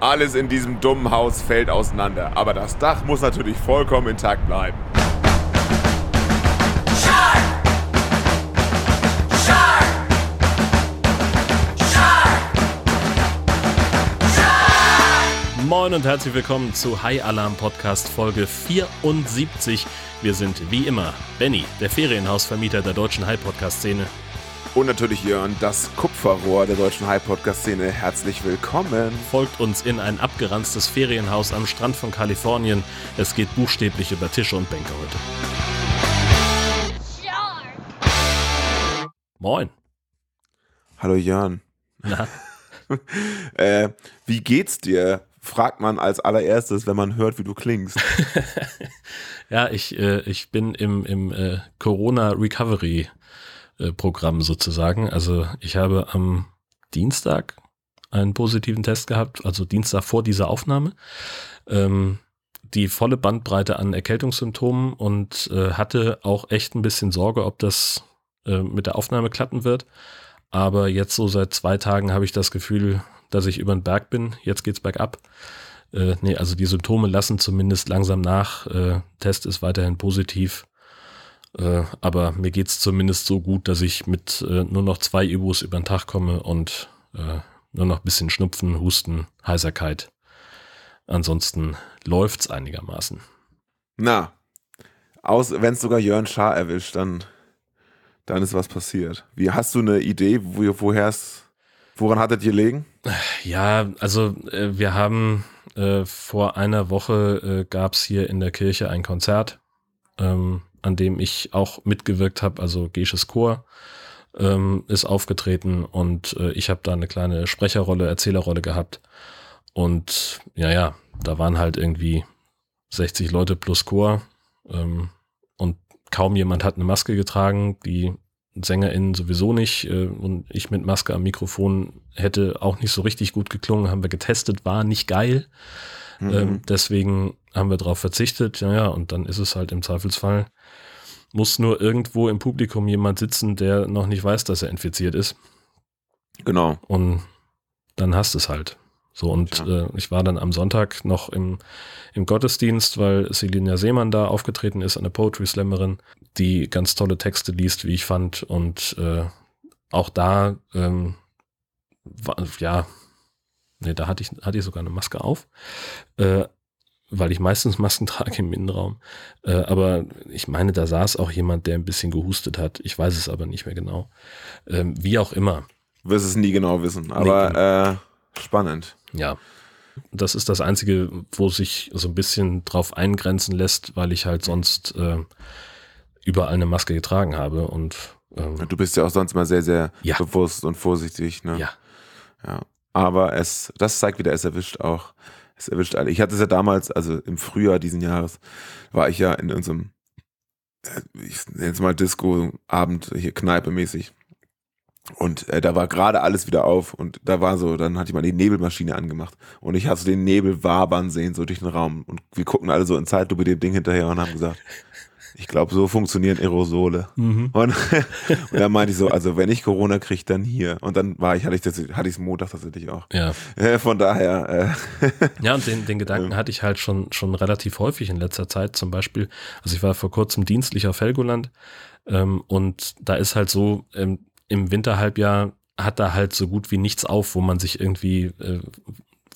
Alles in diesem dummen Haus fällt auseinander, aber das Dach muss natürlich vollkommen intakt bleiben. Moin und herzlich willkommen zu High Alarm Podcast Folge 74. Wir sind wie immer Benny, der Ferienhausvermieter der deutschen High Podcast Szene. Und natürlich Jörn, das Kupferrohr der deutschen High Podcast Szene. Herzlich willkommen. Folgt uns in ein abgeranztes Ferienhaus am Strand von Kalifornien. Es geht buchstäblich über Tische und Bänke heute. Moin. Hallo Jörn. Na, Äh, wie geht's dir? Fragt man als allererstes, wenn man hört, wie du klingst. ja, ich, äh, ich bin im, im äh, Corona Recovery äh, Programm sozusagen. Also ich habe am Dienstag einen positiven Test gehabt, also Dienstag vor dieser Aufnahme. Ähm, die volle Bandbreite an Erkältungssymptomen und äh, hatte auch echt ein bisschen Sorge, ob das äh, mit der Aufnahme klappen wird. Aber jetzt so seit zwei Tagen habe ich das Gefühl, dass ich über den Berg bin. Jetzt geht's bergab. Äh, nee, also die Symptome lassen zumindest langsam nach. Äh, Test ist weiterhin positiv. Äh, aber mir geht's zumindest so gut, dass ich mit äh, nur noch zwei Ibus über den Tag komme und äh, nur noch ein bisschen Schnupfen, Husten, Heiserkeit. Ansonsten läuft's einigermaßen. Na, wenn es sogar Jörn Schaar erwischt, dann, dann ist was passiert. Wie hast du eine Idee, wo, woher es, woran hattet ihr gelegen? Ja, also äh, wir haben äh, vor einer Woche äh, gab's hier in der Kirche ein Konzert, ähm, an dem ich auch mitgewirkt habe, also Gesches Chor ähm, ist aufgetreten und äh, ich habe da eine kleine Sprecherrolle, Erzählerrolle gehabt. Und ja, ja, da waren halt irgendwie 60 Leute plus Chor ähm, und kaum jemand hat eine Maske getragen, die SängerInnen sowieso nicht äh, und ich mit Maske am Mikrofon hätte auch nicht so richtig gut geklungen, haben wir getestet, war nicht geil. Mhm. Ähm, deswegen haben wir darauf verzichtet, ja, ja, und dann ist es halt im Zweifelsfall, muss nur irgendwo im Publikum jemand sitzen, der noch nicht weiß, dass er infiziert ist. Genau. Und dann hast es halt. So, und Ja. äh, ich war dann am Sonntag noch im, im Gottesdienst, weil Selina Seemann da aufgetreten ist, eine Poetry Slammerin, die ganz tolle Texte liest, wie ich fand. Und äh, auch da, ähm, war, ja, nee, da hatte ich, hatte ich sogar eine Maske auf. Äh, weil ich meistens Masken trage im Innenraum. Äh, aber ich meine, da saß auch jemand, der ein bisschen gehustet hat. Ich weiß es aber nicht mehr genau. Ähm, wie auch immer. Wirst es nie genau wissen, aber äh, spannend. Ja. Das ist das Einzige, wo sich so ein bisschen drauf eingrenzen lässt, weil ich halt sonst äh, überall eine Maske getragen habe und ähm, Du bist ja auch sonst mal sehr, sehr Ja. bewusst und vorsichtig. Ne? ja. Ja. Aber es, das zeigt wieder, es erwischt auch. Es erwischt alle. Ich hatte es ja damals, also im Frühjahr diesen Jahres, war ich ja in unserem, äh, ich nenne es mal Disco-Abend, hier Kneipe mäßig. Und äh, da war gerade alles wieder auf und da war so, dann hatte ich mal die Nebelmaschine angemacht und ich hatte so den Nebel wabern sehen, so durch den Raum. Und wir gucken alle so in Zeitlupe dem Ding hinterher und haben gesagt, ich glaube, so funktionieren Aerosole. Mhm. Und, und dann meinte ich so, also wenn ich Corona kriege, dann hier. Und dann war ich, hatte ich das, hatte ich es Montag tatsächlich auch. Ja. Äh, Von daher, äh, Ja, und den, den Gedanken hatte ich halt schon, schon relativ häufig in letzter Zeit. Zum Beispiel, also ich war vor kurzem dienstlich auf Helgoland ähm, und da ist halt so, ähm, im Winterhalbjahr hat da halt so gut wie nichts auf, wo man sich irgendwie, äh,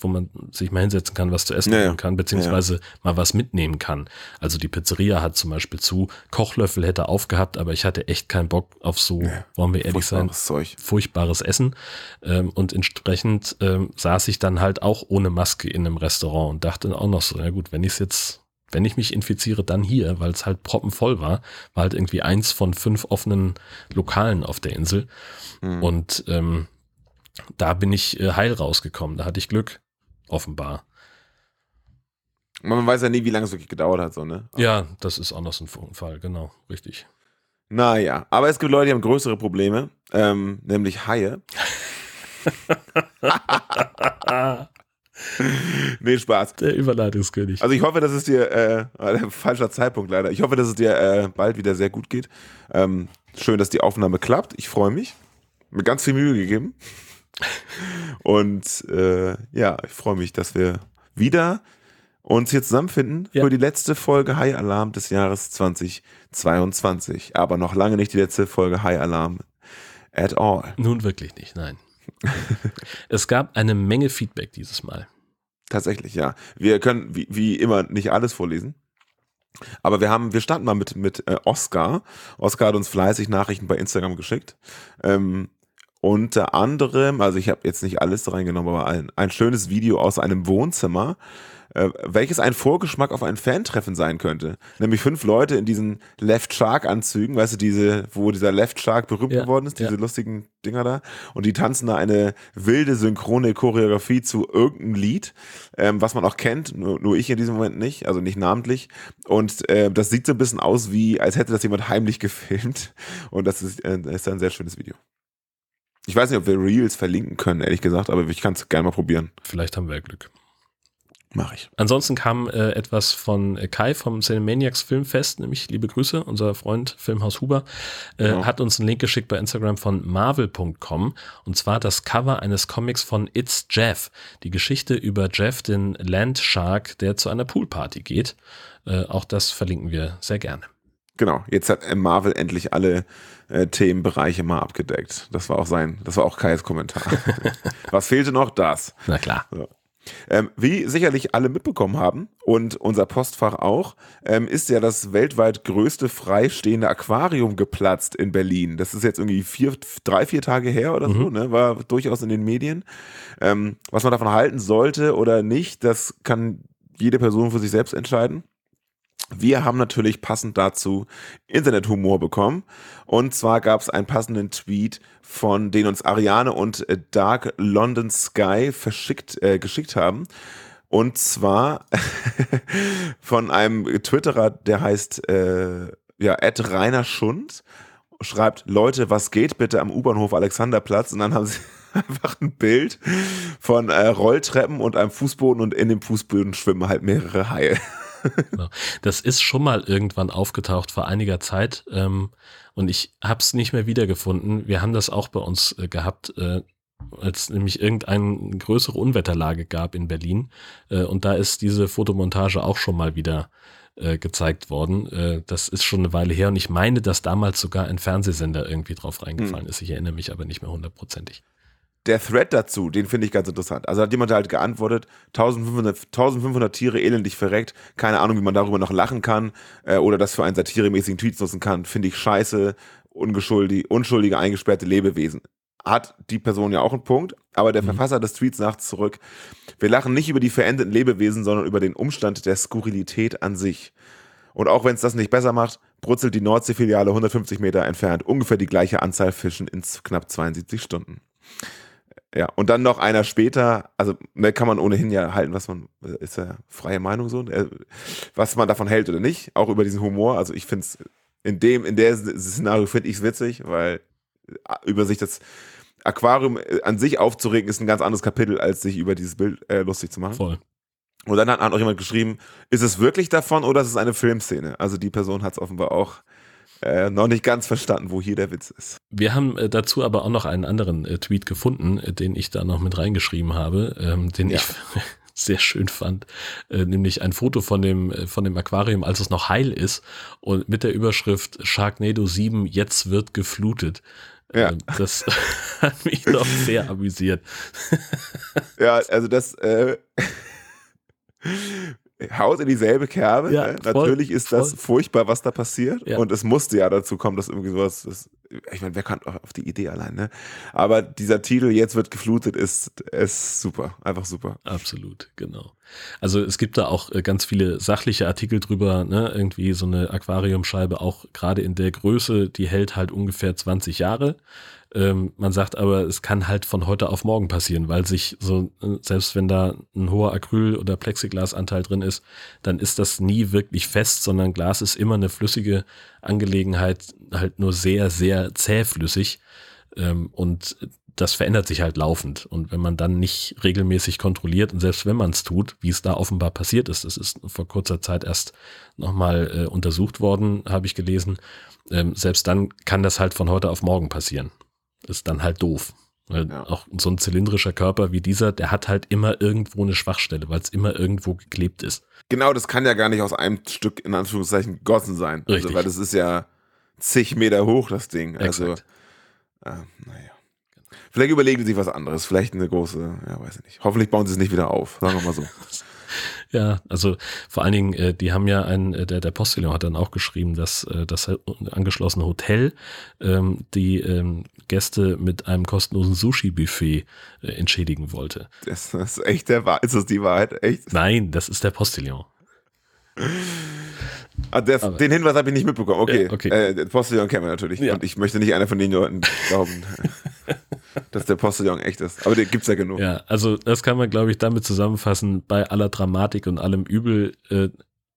wo man sich mal hinsetzen kann, was zu essen Ja, ja. kann, beziehungsweise mal was mitnehmen kann. Also die Pizzeria hat zum Beispiel zu, Kochlöffel hätte aufgehabt, aber ich hatte echt keinen Bock auf so, wollen wir ehrlich sein, furchtbares Zeug. furchtbares Essen. Ähm, und entsprechend ähm, saß ich dann halt auch ohne Maske in einem Restaurant und dachte auch noch so, ja gut, wenn ich es jetzt, wenn ich mich infiziere, dann hier, weil es halt proppenvoll war, war halt irgendwie eins von fünf offenen Lokalen auf der Insel. Mhm. Und ähm, da bin ich äh, heil rausgekommen. Da hatte ich Glück, offenbar. Man weiß ja nie, wie lange es wirklich gedauert hat, so, ne? Ja, das ist auch noch so ein Fall, genau, richtig. Naja, aber es gibt Leute, die haben größere Probleme, ähm, nämlich Haie. nee, Spaß. Der Überleitungskönig. Also ich hoffe, dass es dir, äh, äh, falscher Zeitpunkt leider, ich hoffe, dass es dir äh, bald wieder sehr gut geht. Ähm, schön, dass die Aufnahme klappt. Ich freue mich. Mir ganz viel Mühe gegeben. Und äh, ja, ich freue mich, dass wir wieder uns hier zusammenfinden Ja. für die letzte Folge High Alarm des Jahres 2022. Aber noch lange nicht die letzte Folge High Alarm at all. Nun wirklich nicht, nein. es gab eine Menge Feedback dieses Mal. Tatsächlich, ja. Wir können wie, wie immer nicht alles vorlesen. Aber wir haben, wir starten mal mit, mit äh, Oscar. Oscar hat uns fleißig Nachrichten bei Instagram geschickt. Ähm, unter anderem, also ich habe jetzt nicht alles reingenommen, aber ein, ein schönes Video aus einem Wohnzimmer, äh, welches ein Vorgeschmack auf ein Fan-Treffen sein könnte. Nämlich fünf Leute in diesen Left Shark-Anzügen, weißt du, diese, wo dieser Left Shark berühmt Ja, geworden ist, diese ja. lustigen Dinger da. Und die tanzen da eine wilde synchrone Choreografie zu irgendeinem Lied, ähm, was man auch kennt, nur, nur ich in diesem Moment nicht, also nicht namentlich. Und äh, das sieht so ein bisschen aus wie, als hätte das jemand heimlich gefilmt. Und das ist, äh, das ist ein sehr schönes Video. Ich weiß nicht, ob wir Reels verlinken können, ehrlich gesagt, aber ich kann es gerne mal probieren. Vielleicht haben wir ja Glück. Mache ich. Ansonsten kam äh, etwas von äh, Kai vom Cinemaniacs Filmfest, nämlich liebe Grüße, unser Freund Filmhaus Huber, äh, Genau. hat uns einen Link geschickt bei Instagram von marvel.com und zwar das Cover eines Comics von It's Jeff, die Geschichte über Jeff, den Landshark, der zu einer Poolparty geht. Äh, auch das verlinken wir sehr gerne. Genau, jetzt hat Marvel endlich alle äh, Themenbereiche mal abgedeckt. Das war auch sein, das war auch Kais Kommentar. Was fehlte noch? Das. Na klar. Ähm, wie sicherlich alle mitbekommen haben und unser Postfach auch, ähm, ist ja das weltweit größte freistehende Aquarium geplatzt in Berlin. Das ist jetzt irgendwie vier, drei, vier Tage her oder so, ne? war durchaus in den Medien. Ähm, was man davon halten sollte oder nicht, das kann jede Person für sich selbst entscheiden. Wir haben natürlich passend dazu Internethumor bekommen. Und zwar gab es einen passenden Tweet, von den uns Ariane und äh, Dark London Sky verschickt, äh, geschickt haben. Und zwar von einem Twitterer, der heißt äh, ja, Ed Rainer Schund, schreibt, Leute, was geht bitte am U-Bahnhof Alexanderplatz? Und dann haben sie einfach ein Bild von äh, Rolltreppen und einem Fußboden und in dem Fußboden schwimmen halt mehrere Haie. Genau. Das ist schon mal irgendwann aufgetaucht vor einiger Zeit ähm, und ich habe es nicht mehr wiedergefunden. Wir haben das auch bei uns äh, gehabt, äh, als nämlich irgendeine größere Unwetterlage gab in Berlin äh, und da ist diese Fotomontage auch schon mal wieder äh, gezeigt worden. Äh, das ist schon eine Weile her und ich meine, dass damals sogar ein Fernsehsender irgendwie drauf reingefallen ist. Ich erinnere mich aber nicht mehr hundertprozentig. Der Thread dazu, den finde ich ganz interessant. Also hat jemand halt geantwortet, 1500, 1500 Tiere elendig verreckt, keine Ahnung, wie man darüber noch lachen kann äh, oder das für einen satiremäßigen Tweet nutzen kann, finde ich scheiße, ungeschuldig, unschuldige, eingesperrte Lebewesen. Hat die Person ja auch einen Punkt, aber der Verfasser des Tweets sagt zurück, wir lachen nicht über die verendeten Lebewesen, sondern über den Umstand der Skurrilität an sich. Und auch wenn es das nicht besser macht, brutzelt die Nordsee-Filiale 150 Meter entfernt ungefähr die gleiche Anzahl Fischen in knapp 72 Stunden. Ja, und dann noch einer später, also ne, kann man ohnehin ja halten, was man, ist ja freie Meinung so, äh, was man davon hält oder nicht, auch über diesen Humor. Also ich finde es in dem, in der Szenario finde ich es witzig, weil äh, über sich das Aquarium äh, an sich aufzuregen ist ein ganz anderes Kapitel, als sich über dieses Bild äh, lustig zu machen. Voll. Und dann hat, hat auch jemand geschrieben, ist es wirklich davon oder ist es eine Filmszene? Also die Person hat es offenbar auch äh, noch nicht ganz verstanden, wo hier der Witz ist. Wir haben äh, dazu aber auch noch einen anderen äh, Tweet gefunden, äh, den ich da noch mit reingeschrieben habe, ähm, den Ja. ich sehr schön fand, äh, nämlich ein Foto von dem, äh, von dem Aquarium, als es noch heil ist und mit der Überschrift Sharknado 7, jetzt wird geflutet. Ja. Das hat mich doch sehr amüsiert. Ja, also das haut in dieselbe Kerbe. Ja, ne? Natürlich ist das voll. furchtbar, was da passiert. Ja. Und es musste ja dazu kommen, dass irgendwie sowas, das, ich meine, wer kommt auf die Idee allein, ne? Aber dieser Titel, jetzt wird geflutet, ist, ist super. Einfach super. Absolut, genau. Also es gibt da auch äh, ganz viele sachliche Artikel drüber, ne? irgendwie so eine Aquariumscheibe, auch gerade in der Größe, die hält halt ungefähr 20 Jahre. Ähm, man sagt aber, es kann halt von heute auf morgen passieren, weil sich so, äh, selbst wenn da ein hoher Acryl- oder Plexiglasanteil drin ist, dann ist das nie wirklich fest, sondern Glas ist immer eine flüssige Angelegenheit, halt nur sehr, sehr zähflüssig. Ähm, und das verändert sich halt laufend. Und wenn man dann nicht regelmäßig kontrolliert und selbst wenn man es tut, wie es da offenbar passiert ist, das ist vor kurzer Zeit erst nochmal äh, untersucht worden, habe ich gelesen, ähm, selbst dann kann das halt von heute auf morgen passieren. Ist dann halt doof. Weil Ja. auch so ein zylindrischer Körper wie dieser, der hat halt immer irgendwo eine Schwachstelle, weil es immer irgendwo geklebt ist. Genau, das kann ja gar nicht aus einem Stück in Anführungszeichen gegossen sein. Also, Richtig. weil das ist ja zig Meter hoch, das Ding. Also, Exakt. äh, naja. Vielleicht überlegen sie sich was anderes. Vielleicht eine große, ja, weiß ich nicht. Hoffentlich bauen sie es nicht wieder auf. Sagen wir mal so. Ja, also vor allen Dingen, äh, die haben ja ein, äh, der, der Postillon hat dann auch geschrieben, dass äh, das angeschlossene Hotel ähm, die ähm, Gäste mit einem kostenlosen Sushi-Buffet äh, entschädigen wollte. Das ist echt der Wahrheit. Ist das die Wahrheit? Echt? Nein, das ist der Postillon. Ah, das, Aber- den Hinweis habe ich nicht mitbekommen. Okay. Ja, okay. Äh, Postillon kennen wir natürlich. Ja. Und ich möchte nicht einer von den Leuten glauben, dass der Postillon echt ist. Aber den gibt's ja genug. Ja, also das kann man, glaube ich, damit zusammenfassen, bei aller Dramatik und allem Übel, äh,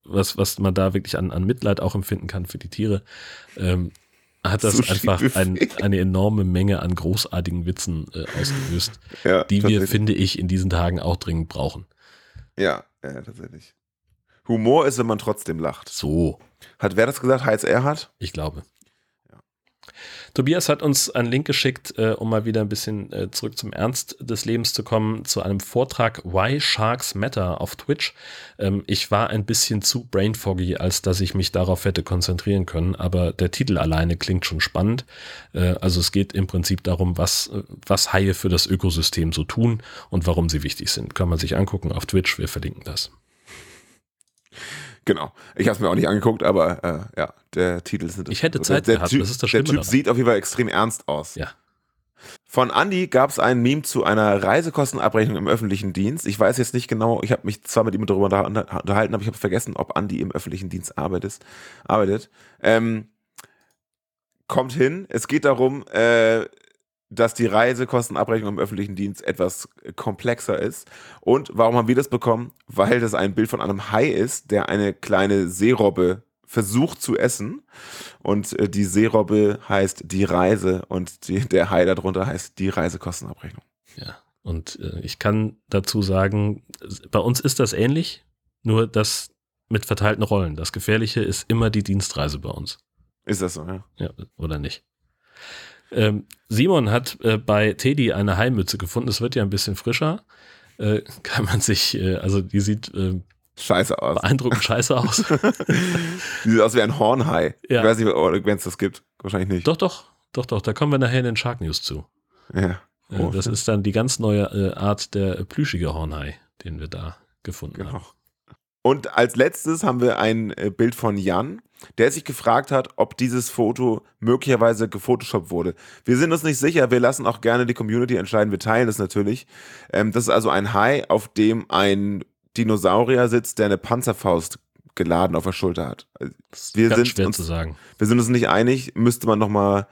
was, was man da wirklich an, an Mitleid auch empfinden kann für die Tiere, ähm, hat das einfach Sushi-Buffet. ein, eine enorme Menge an großartigen Witzen äh, ausgelöst, Ja, die wir, finde ich, in diesen Tagen auch dringend brauchen. Ja, ja, tatsächlich. Humor ist, wenn man trotzdem lacht. So, Hat wer das gesagt? Heinz Erhardt? ich glaube. Tobias hat uns einen Link geschickt, äh, um mal wieder ein bisschen äh, zurück zum Ernst des Lebens zu kommen, zu einem Vortrag Why Sharks Matter auf Twitch. Ähm, ich war ein bisschen zu brainfoggy, als dass ich mich darauf hätte konzentrieren können, aber der Titel alleine klingt schon spannend. Äh, also es geht im Prinzip darum, was, was Haie für das Ökosystem so tun und warum sie wichtig sind. Kann man sich angucken auf Twitch, wir verlinken das. Genau. Ich habe es mir auch nicht angeguckt, aber äh, ja, der Titel ist Ich hätte der, Zeit der gehabt, Typ, das ist das Der Typ daran. sieht auf jeden Fall extrem ernst aus. Ja. Von Andy gab es ein Meme zu einer Reisekostenabrechnung im öffentlichen Dienst. Ich weiß jetzt nicht genau, ich habe mich zwar mit ihm darüber unter- unterhalten, aber ich habe vergessen, ob Andy im öffentlichen Dienst arbeitet. arbeitet. Ähm, kommt hin. Es geht darum, äh, dass die Reisekostenabrechnung im öffentlichen Dienst etwas komplexer ist. Und warum haben wir das bekommen? Weil das ein Bild von einem Hai ist, der eine kleine Seerobbe versucht zu essen. Und äh, die Seerobbe heißt die Reise und die, der Hai darunter heißt die Reisekostenabrechnung. Ja, und äh, ich kann dazu sagen, bei uns ist das ähnlich, nur das mit verteilten Rollen. Das Gefährliche ist immer die Dienstreise bei uns. Ist das so, ja? Ja, oder nicht? Ähm, Simon hat äh, bei Teddy eine Haimütze gefunden. Es wird ja ein bisschen frischer. Äh, kann man sich, äh, also die sieht äh, Scheiße aus. beeindruckend scheiße aus. Die sieht aus wie ein Hornhai. Ja. Ich weiß nicht, wenn es das gibt. Wahrscheinlich nicht. doch, doch, doch, doch. Da kommen wir nachher in den Shark News zu. Ja. Äh, Oh, das ist dann die ganz neue äh, Art der äh, plüschige Hornhai, den wir da gefunden haben. Und als letztes haben wir ein äh, Bild von Jan, der sich gefragt hat, ob dieses Foto möglicherweise gefotoshoppt wurde. Wir sind uns nicht sicher, wir lassen auch gerne die Community entscheiden, wir teilen das natürlich. Ähm, das ist also ein Hai, auf dem ein Dinosaurier sitzt, der eine Panzerfaust geladen auf der Schulter hat. Wir ganz sind schwer uns- zu sagen. Wir sind uns nicht einig, müsste man nochmal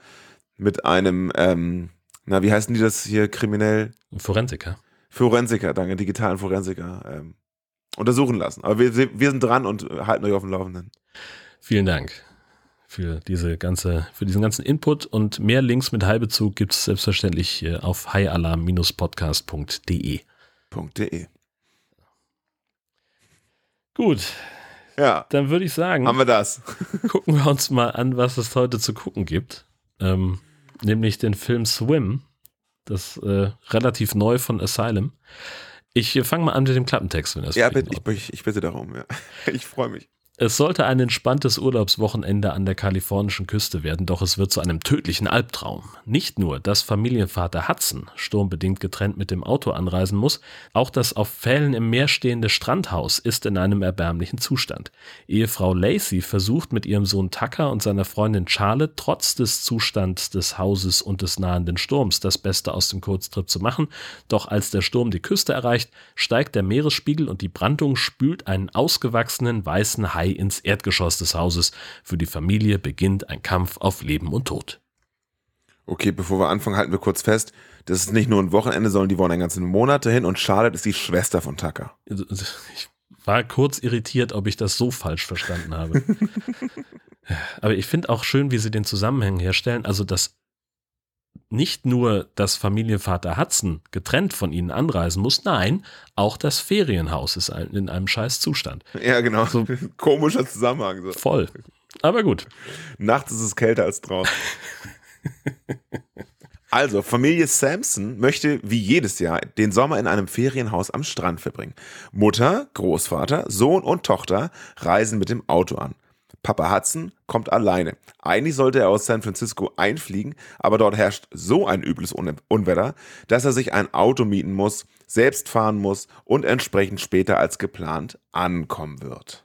mit einem, ähm, na, wie heißen die das hier kriminell? Forensiker. Forensiker, danke, digitalen Forensiker ähm, untersuchen lassen. Aber wir, wir sind dran und halten euch auf dem Laufenden. Vielen Dank für diese ganze, für diesen ganzen Input und mehr Links mit Heilbezug gibt es selbstverständlich äh, auf highalarm-podcast.de. .de. Gut, Ja, dann würde ich sagen, haben wir das. gucken wir uns mal an, was es heute zu gucken gibt. Ähm, nämlich den Film Swim, das äh, relativ neu von Asylum. Ich äh, fange mal an mit dem Klappentext, wenn das Ja, bitte, ich, ich bitte darum. Ja. Ich freue mich. Es sollte ein entspanntes Urlaubswochenende an der kalifornischen Küste werden, doch es wird zu einem tödlichen Albtraum. Nicht nur, dass Familienvater Hudson sturmbedingt getrennt mit dem Auto anreisen muss, auch das auf Pfählen im Meer stehende Strandhaus ist in einem erbärmlichen Zustand. Ehefrau Lacey versucht mit ihrem Sohn Tucker und seiner Freundin Charlotte trotz des Zustands des Hauses und des nahenden Sturms das Beste aus dem Kurztrip zu machen, doch als der Sturm die Küste erreicht, steigt der Meeresspiegel und die Brandung spült einen ausgewachsenen weißen Hai ins Erdgeschoss des Hauses. Für die Familie beginnt ein Kampf auf Leben und Tod. Okay, bevor wir anfangen, halten wir kurz fest. Das ist nicht nur ein Wochenende, sondern die wollen einen ganzen Monat dahin und Charlotte ist die Schwester von Tucker. Ich war kurz irritiert, ob ich das so falsch verstanden habe. Aber ich finde auch schön, wie sie den Zusammenhang herstellen. Also, dass nicht nur das Familienvater Hudson getrennt von ihnen anreisen muss, nein, auch das Ferienhaus ist in einem scheiß Zustand. Ja, genau. So- Komischer Zusammenhang. So. Voll. Aber gut. Nachts ist es kälter als draußen. Also, Familie Sampson möchte wie jedes Jahr den Sommer in einem Ferienhaus am Strand verbringen. Mutter, Großvater, Sohn und Tochter reisen mit dem Auto an. Papa Hudson kommt alleine. Eigentlich sollte er aus San Francisco einfliegen, aber dort herrscht so ein übles Unwetter, dass er sich ein Auto mieten muss, selbst fahren muss und entsprechend später als geplant ankommen wird.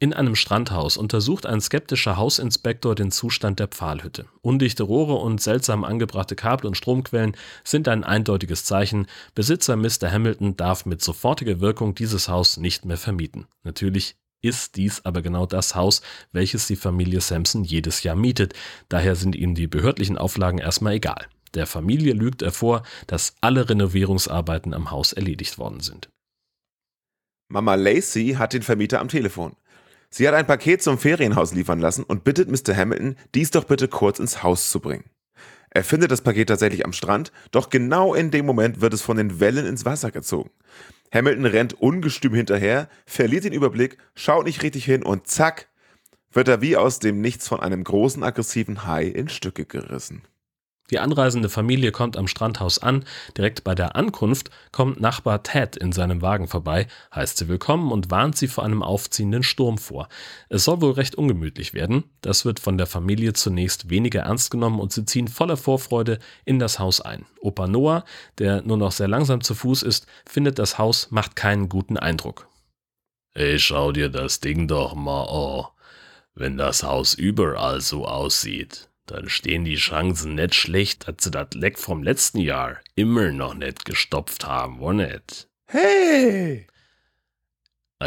In einem Strandhaus untersucht ein skeptischer Hausinspektor den Zustand der Pfahlhütte. Undichte Rohre und seltsam angebrachte Kabel und Stromquellen sind ein eindeutiges Zeichen. Besitzer Mr. Hamilton darf mit sofortiger Wirkung dieses Haus nicht mehr vermieten. Natürlich ist dies aber genau das Haus, welches die Familie Sampson jedes Jahr mietet. Daher sind ihm die behördlichen Auflagen erstmal egal. Der Familie lügt er vor, dass alle Renovierungsarbeiten am Haus erledigt worden sind. Mama Lacey hat den Vermieter am Telefon. Sie hat ein Paket zum Ferienhaus liefern lassen und bittet Mr. Hamilton, dies doch bitte kurz ins Haus zu bringen. Er findet das Paket tatsächlich am Strand, doch genau in dem Moment wird es von den Wellen ins Wasser gezogen. Hamilton rennt ungestüm hinterher, verliert den Überblick, schaut nicht richtig hin und zack, wird er wie aus dem Nichts von einem großen aggressiven Hai in Stücke gerissen. Die anreisende Familie kommt am Strandhaus an. Direkt bei der Ankunft kommt Nachbar Ted in seinem Wagen vorbei, heißt sie willkommen und warnt sie vor einem aufziehenden Sturm vor. Es soll wohl recht ungemütlich werden. Das wird von der Familie zunächst weniger ernst genommen und sie ziehen voller Vorfreude in das Haus ein. Opa Noah, der nur noch sehr langsam zu Fuß ist, findet das Haus macht keinen guten Eindruck. Hey, schau dir das Ding doch mal an. Wenn das Haus überall so aussieht, dann stehen die Chancen nicht schlecht, dass sie das Leck vom letzten Jahr immer noch nicht gestopft haben, wo nicht? Hey!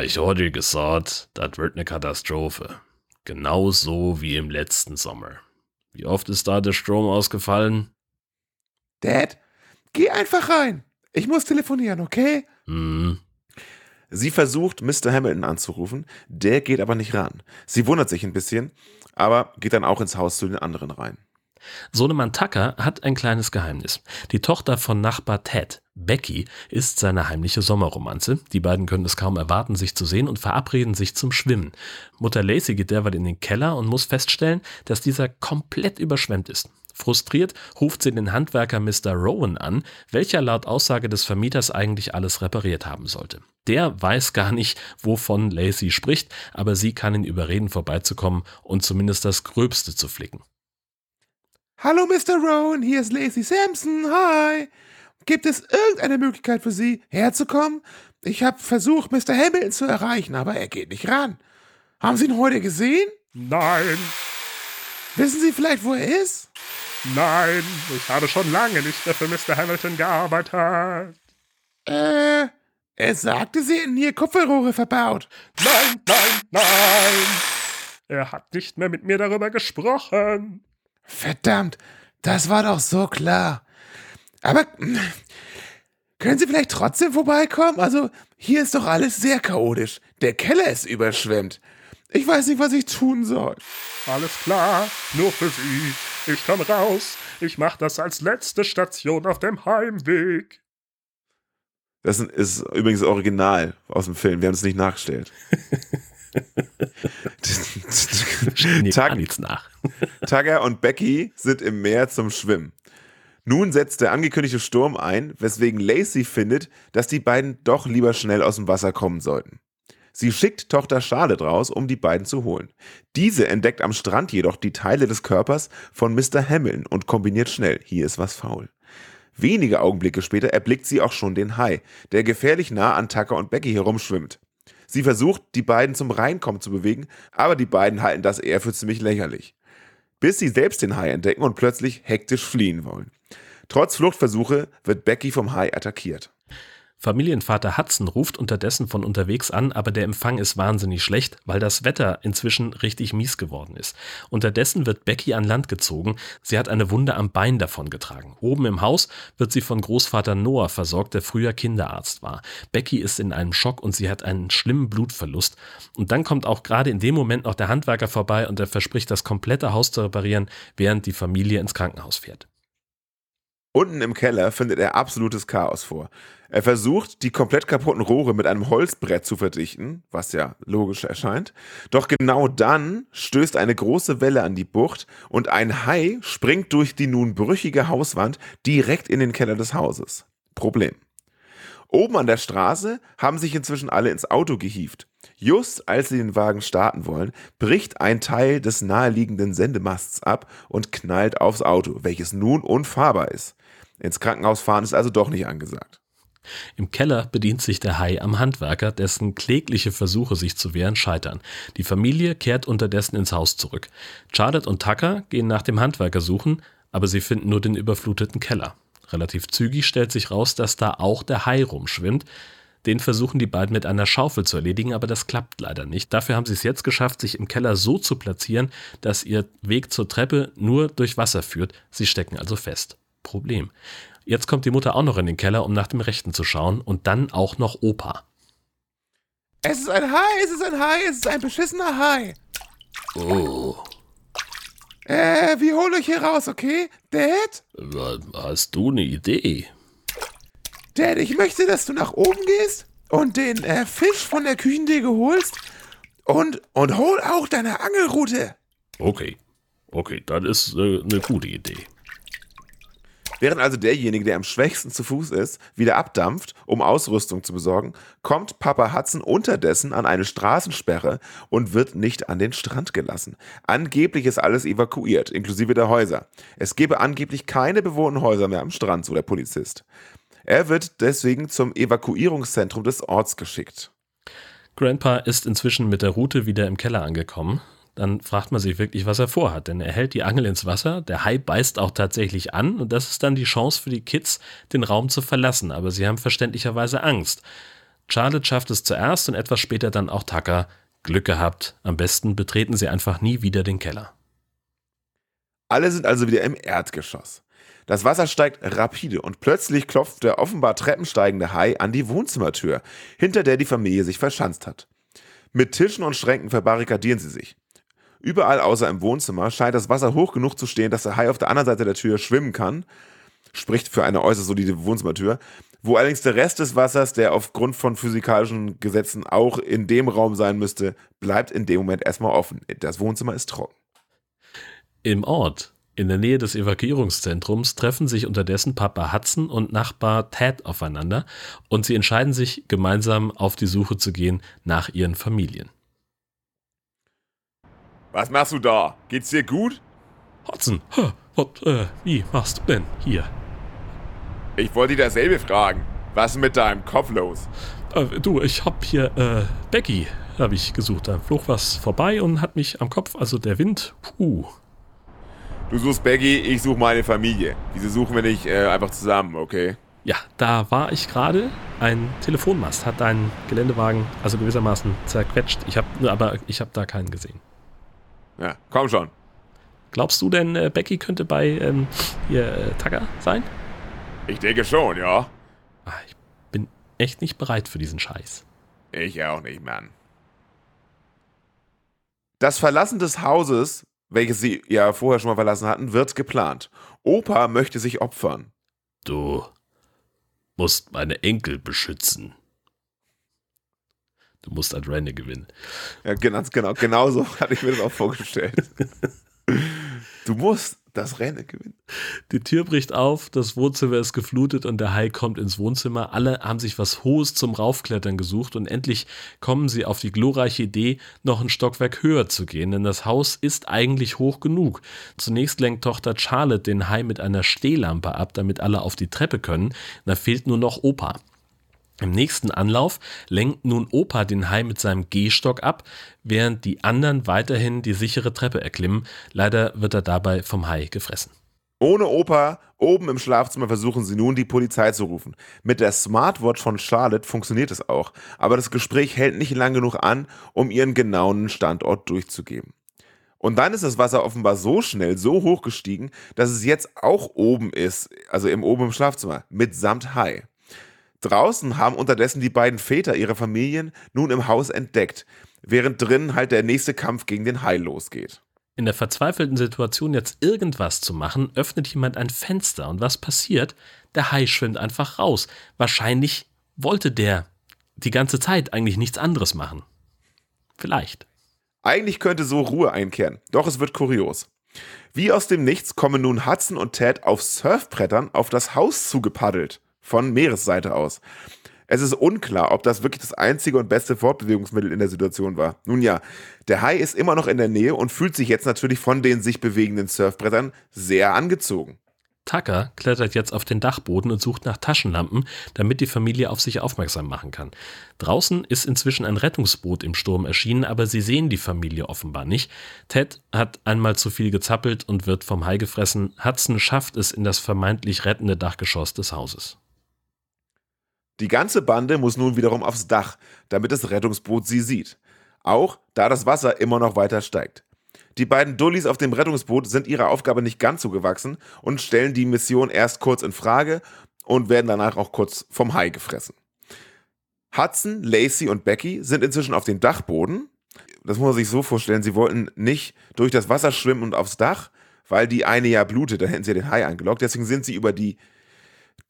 Ich hab dir gesagt, das wird eine Katastrophe. Genauso wie im letzten Sommer. Wie oft ist da der Strom ausgefallen? Dad, geh einfach rein. Ich muss telefonieren, okay? Hm. Sie versucht, Mr. Hamilton anzurufen, der geht aber nicht ran. Sie wundert sich ein bisschen, aber geht dann auch ins Haus zu den anderen rein. Sohnemann Tucker hat ein kleines Geheimnis. Die Tochter von Nachbar Ted, Becky, ist seine heimliche Sommerromanze. Die beiden können es kaum erwarten, sich zu sehen und verabreden sich zum Schwimmen. Mutter Lacey geht derweil in den Keller und muss feststellen, dass dieser komplett überschwemmt ist. Frustriert ruft sie den Handwerker Mr. Rowan an, welcher laut Aussage des Vermieters eigentlich alles repariert haben sollte. Der weiß gar nicht, wovon Lacey spricht, aber sie kann ihn überreden, vorbeizukommen und zumindest das Gröbste zu flicken. Hallo Mr. Rowan, hier ist Lacey Sampson. Hi. Gibt es irgendeine Möglichkeit für Sie, herzukommen? Ich habe versucht, Mr. Hamilton zu erreichen, aber er geht nicht ran. Haben Sie ihn heute gesehen? Nein. Wissen Sie vielleicht, wo er ist? Nein, ich habe schon lange nicht mehr für Mr. Hamilton gearbeitet. Äh, er sagte, Sie hätten hier Kupferrohre verbaut. Nein, nein, nein. Er hat nicht mehr mit mir darüber gesprochen. Verdammt, das war doch so klar. Aber können Sie vielleicht trotzdem vorbeikommen? Also, hier ist doch alles sehr chaotisch. Der Keller ist überschwemmt. Ich weiß nicht, was ich tun soll. Alles klar, nur für Sie. Ich komm raus. Ich mach das als letzte Station auf dem Heimweg. Das ist übrigens original aus dem Film. Wir haben es nicht nachgestellt. Tag, nichts nach. Tagger und Becky sind im Meer zum Schwimmen. Nun setzt der angekündigte Sturm ein, weswegen Lacey findet, dass die beiden doch lieber schnell aus dem Wasser kommen sollten. Sie schickt Tochter Charlotte raus, um die beiden zu holen. Diese entdeckt am Strand jedoch die Teile des Körpers von Mr. Hamilton und kombiniert schnell, hier ist was faul. Wenige Augenblicke später erblickt sie auch schon den Hai, der gefährlich nah an Tucker und Becky herumschwimmt. Sie versucht, die beiden zum Reinkommen zu bewegen, aber die beiden halten das eher für ziemlich lächerlich. Bis sie selbst den Hai entdecken und plötzlich hektisch fliehen wollen. Trotz Fluchtversuche wird Becky vom Hai attackiert. Familienvater Hudson ruft unterdessen von unterwegs an, aber der Empfang ist wahnsinnig schlecht, weil das Wetter inzwischen richtig mies geworden ist. Unterdessen wird Becky an Land gezogen. Sie hat eine Wunde am Bein davongetragen. Oben im Haus wird sie von Großvater Noah versorgt, der früher Kinderarzt war. Becky ist in einem Schock und sie hat einen schlimmen Blutverlust. Und dann kommt auch gerade in dem Moment noch der Handwerker vorbei und er verspricht, das komplette Haus zu reparieren, während die Familie ins Krankenhaus fährt. Unten im Keller findet er absolutes Chaos vor. Er versucht, die komplett kaputten Rohre mit einem Holzbrett zu verdichten, was ja logisch erscheint. Doch genau dann stößt eine große Welle an die Bucht und ein Hai springt durch die nun brüchige Hauswand direkt in den Keller des Hauses. Problem. Oben an der Straße haben sich inzwischen alle ins Auto gehievt. Just als sie den Wagen starten wollen, bricht ein Teil des naheliegenden Sendemasts ab und knallt aufs Auto, welches nun unfahrbar ist. Ins Krankenhaus fahren ist also doch nicht angesagt. Im Keller bedient sich der Hai am Handwerker, dessen klägliche Versuche, sich zu wehren, scheitern. Die Familie kehrt unterdessen ins Haus zurück. Charlotte und Tucker gehen nach dem Handwerker suchen, aber sie finden nur den überfluteten Keller. Relativ zügig stellt sich raus, dass da auch der Hai rumschwimmt. Den versuchen die beiden mit einer Schaufel zu erledigen, aber das klappt leider nicht. Dafür haben sie es jetzt geschafft, sich im Keller so zu platzieren, dass ihr Weg zur Treppe nur durch Wasser führt. Sie stecken also fest. Problem. Jetzt kommt die Mutter auch noch in den Keller, um nach dem Rechten zu schauen und dann auch noch Opa. Es ist ein Hai, es ist ein Hai, es ist ein beschissener Hai. Oh, Äh, wir holen euch hier raus, okay? Dad? hast du eine Idee? Dad, ich möchte, dass du nach oben gehst und den äh, Fisch von der Küchendecke holst und, und hol auch deine Angelrute. Okay, okay, das ist äh, eine gute Idee. Während also derjenige, der am schwächsten zu Fuß ist, wieder abdampft, um Ausrüstung zu besorgen, kommt Papa Hudson unterdessen an eine Straßensperre und wird nicht an den Strand gelassen. Angeblich ist alles evakuiert, inklusive der Häuser. Es gebe angeblich keine bewohnten Häuser mehr am Strand, so der Polizist. Er wird deswegen zum Evakuierungszentrum des Orts geschickt. Grandpa ist inzwischen mit der Route wieder im Keller angekommen. Dann fragt man sich wirklich, was er vorhat, denn er hält die Angel ins Wasser, der Hai beißt auch tatsächlich an und das ist dann die Chance für die Kids, den Raum zu verlassen, aber sie haben verständlicherweise Angst. Charlotte schafft es zuerst und etwas später dann auch Tucker. Glück gehabt, am besten betreten sie einfach nie wieder den Keller. Alle sind also wieder im Erdgeschoss. Das Wasser steigt rapide und plötzlich klopft der offenbar treppensteigende Hai an die Wohnzimmertür, hinter der die Familie sich verschanzt hat. Mit Tischen und Schränken verbarrikadieren sie sich. Überall außer im Wohnzimmer scheint das Wasser hoch genug zu stehen, dass der Hai auf der anderen Seite der Tür schwimmen kann. Spricht für eine äußerst solide Wohnzimmertür. Wo allerdings der Rest des Wassers, der aufgrund von physikalischen Gesetzen auch in dem Raum sein müsste, bleibt in dem Moment erstmal offen. Das Wohnzimmer ist trocken. Im Ort, in der Nähe des Evakuierungszentrums, treffen sich unterdessen Papa Hudson und Nachbar Ted aufeinander und sie entscheiden sich, gemeinsam auf die Suche zu gehen nach ihren Familien. Was machst du da? Geht's dir gut? Hudson, was, äh, wie machst du denn hier? Ich wollte dir dasselbe fragen. Was ist mit deinem Kopf los? Äh, du, ich hab hier, äh, Becky, habe ich gesucht. Da flog was vorbei und hat mich am Kopf, also der Wind, puh. Du suchst Becky, ich suche meine Familie. Wieso suchen wir nicht äh, einfach zusammen, okay? Ja, da war ich gerade. Ein Telefonmast hat deinen Geländewagen, also gewissermaßen zerquetscht. Ich habe, aber ich habe da keinen gesehen. Ja, komm schon. Glaubst du denn, äh, Becky könnte bei ähm, hier äh, Tucker sein? Ich denke schon, ja. Ah, ich bin echt nicht bereit für diesen Scheiß. Ich auch nicht, Mann. Das Verlassen des Hauses, welches sie ja vorher schon mal verlassen hatten, wird geplant. Opa möchte sich opfern. Du musst meine Enkel beschützen. Du musst an Renne gewinnen. Ja, ganz genau, genau so hatte ich mir das auch vorgestellt. Du musst das Rennen gewinnen. Die Tür bricht auf, das Wohnzimmer ist geflutet und der Hai kommt ins Wohnzimmer. Alle haben sich was Hohes zum Raufklettern gesucht und endlich kommen sie auf die glorreiche Idee, noch ein Stockwerk höher zu gehen, denn das Haus ist eigentlich hoch genug. Zunächst lenkt Tochter Charlotte den Hai mit einer Stehlampe ab, damit alle auf die Treppe können. Da fehlt nur noch Opa. Im nächsten Anlauf lenkt nun Opa den Hai mit seinem Gehstock ab, während die anderen weiterhin die sichere Treppe erklimmen. Leider wird er dabei vom Hai gefressen. Ohne Opa, oben im Schlafzimmer versuchen sie nun, die Polizei zu rufen. Mit der Smartwatch von Charlotte funktioniert es auch, aber das Gespräch hält nicht lang genug an, um ihren genauen Standort durchzugeben. Und dann ist das Wasser offenbar so schnell, so hoch gestiegen, dass es jetzt auch oben ist, also im oben im Schlafzimmer, mitsamt Hai. Draußen haben unterdessen die beiden Väter ihrer Familien nun im Haus entdeckt, während drinnen halt der nächste Kampf gegen den Hai losgeht. in der verzweifelten Situation jetzt irgendwas zu machen, öffnet jemand ein Fenster und was passiert? Der Hai schwimmt einfach raus. Wahrscheinlich wollte der die ganze Zeit eigentlich nichts anderes machen. Vielleicht. Eigentlich könnte so Ruhe einkehren, doch es wird kurios. Wie aus dem Nichts kommen nun Hudson und Ted auf Surfbrettern auf das Haus zugepaddelt, von Meeresseite aus. Es ist unklar, ob das wirklich das einzige und beste Fortbewegungsmittel in der Situation war. Nun ja, der Hai ist immer noch in der Nähe und fühlt sich jetzt natürlich von den sich bewegenden Surfbrettern sehr angezogen. Tucker klettert jetzt auf den Dachboden und sucht nach Taschenlampen, damit die Familie auf sich aufmerksam machen kann. Draußen ist inzwischen ein Rettungsboot im Sturm erschienen, aber sie sehen die Familie offenbar nicht. Ted hat einmal zu viel gezappelt und wird vom Hai gefressen. Hudson schafft es in das vermeintlich rettende Dachgeschoss des Hauses. Die ganze Bande muss nun wiederum aufs Dach, damit das Rettungsboot sie sieht. Auch da das Wasser immer noch weiter steigt. Die beiden Dullis auf dem Rettungsboot sind ihrer Aufgabe nicht ganz so gewachsen und stellen die Mission erst kurz in Frage und werden danach auch kurz vom Hai gefressen. Hudson, Lacey und Becky sind inzwischen auf dem Dachboden. Das muss man sich so vorstellen, sie wollten nicht durch das Wasser schwimmen und aufs Dach, weil die eine ja blutet, da hätten sie den Hai eingeloggt. Deswegen sind sie über die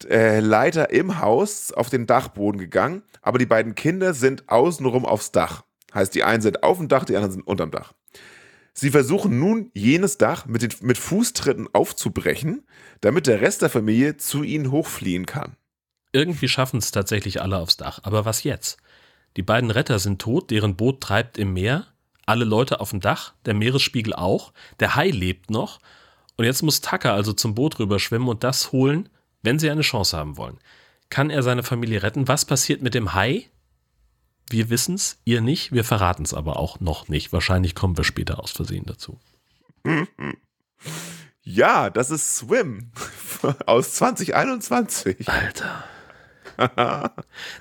äh, Leiter im Haus auf den Dachboden gegangen, aber die beiden Kinder sind außenrum aufs Dach. Heißt, die einen sind auf dem Dach, die anderen sind unterm Dach. Sie versuchen nun, jenes Dach mit, den, mit Fußtritten aufzubrechen, damit der Rest der Familie zu ihnen hochfliehen kann. Irgendwie schaffen es tatsächlich alle aufs Dach. Aber was jetzt? Die beiden Retter sind tot, deren Boot treibt im Meer, alle Leute auf dem Dach, der Meeresspiegel auch, der Hai lebt noch. Und jetzt muss Tucker also zum Boot rüberschwimmen und das holen, wenn sie eine Chance haben wollen. Kann er seine Familie retten? Was passiert mit dem Hai? Wir wissen es, ihr nicht, wir verraten es aber auch noch nicht. Wahrscheinlich kommen wir später aus Versehen dazu. Ja, das ist Swim aus 2021. Alter.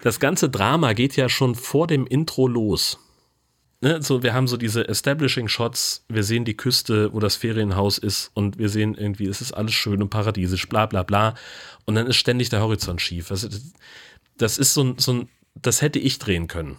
Das ganze Drama geht ja schon vor dem Intro los. Ne, so, wir haben so diese Establishing Shots, wir sehen die Küste, wo das Ferienhaus ist und wir sehen irgendwie, es ist alles schön und paradiesisch, bla bla bla. Und dann ist ständig der Horizont schief. Also, das ist so ein, so ein das hätte ich drehen können.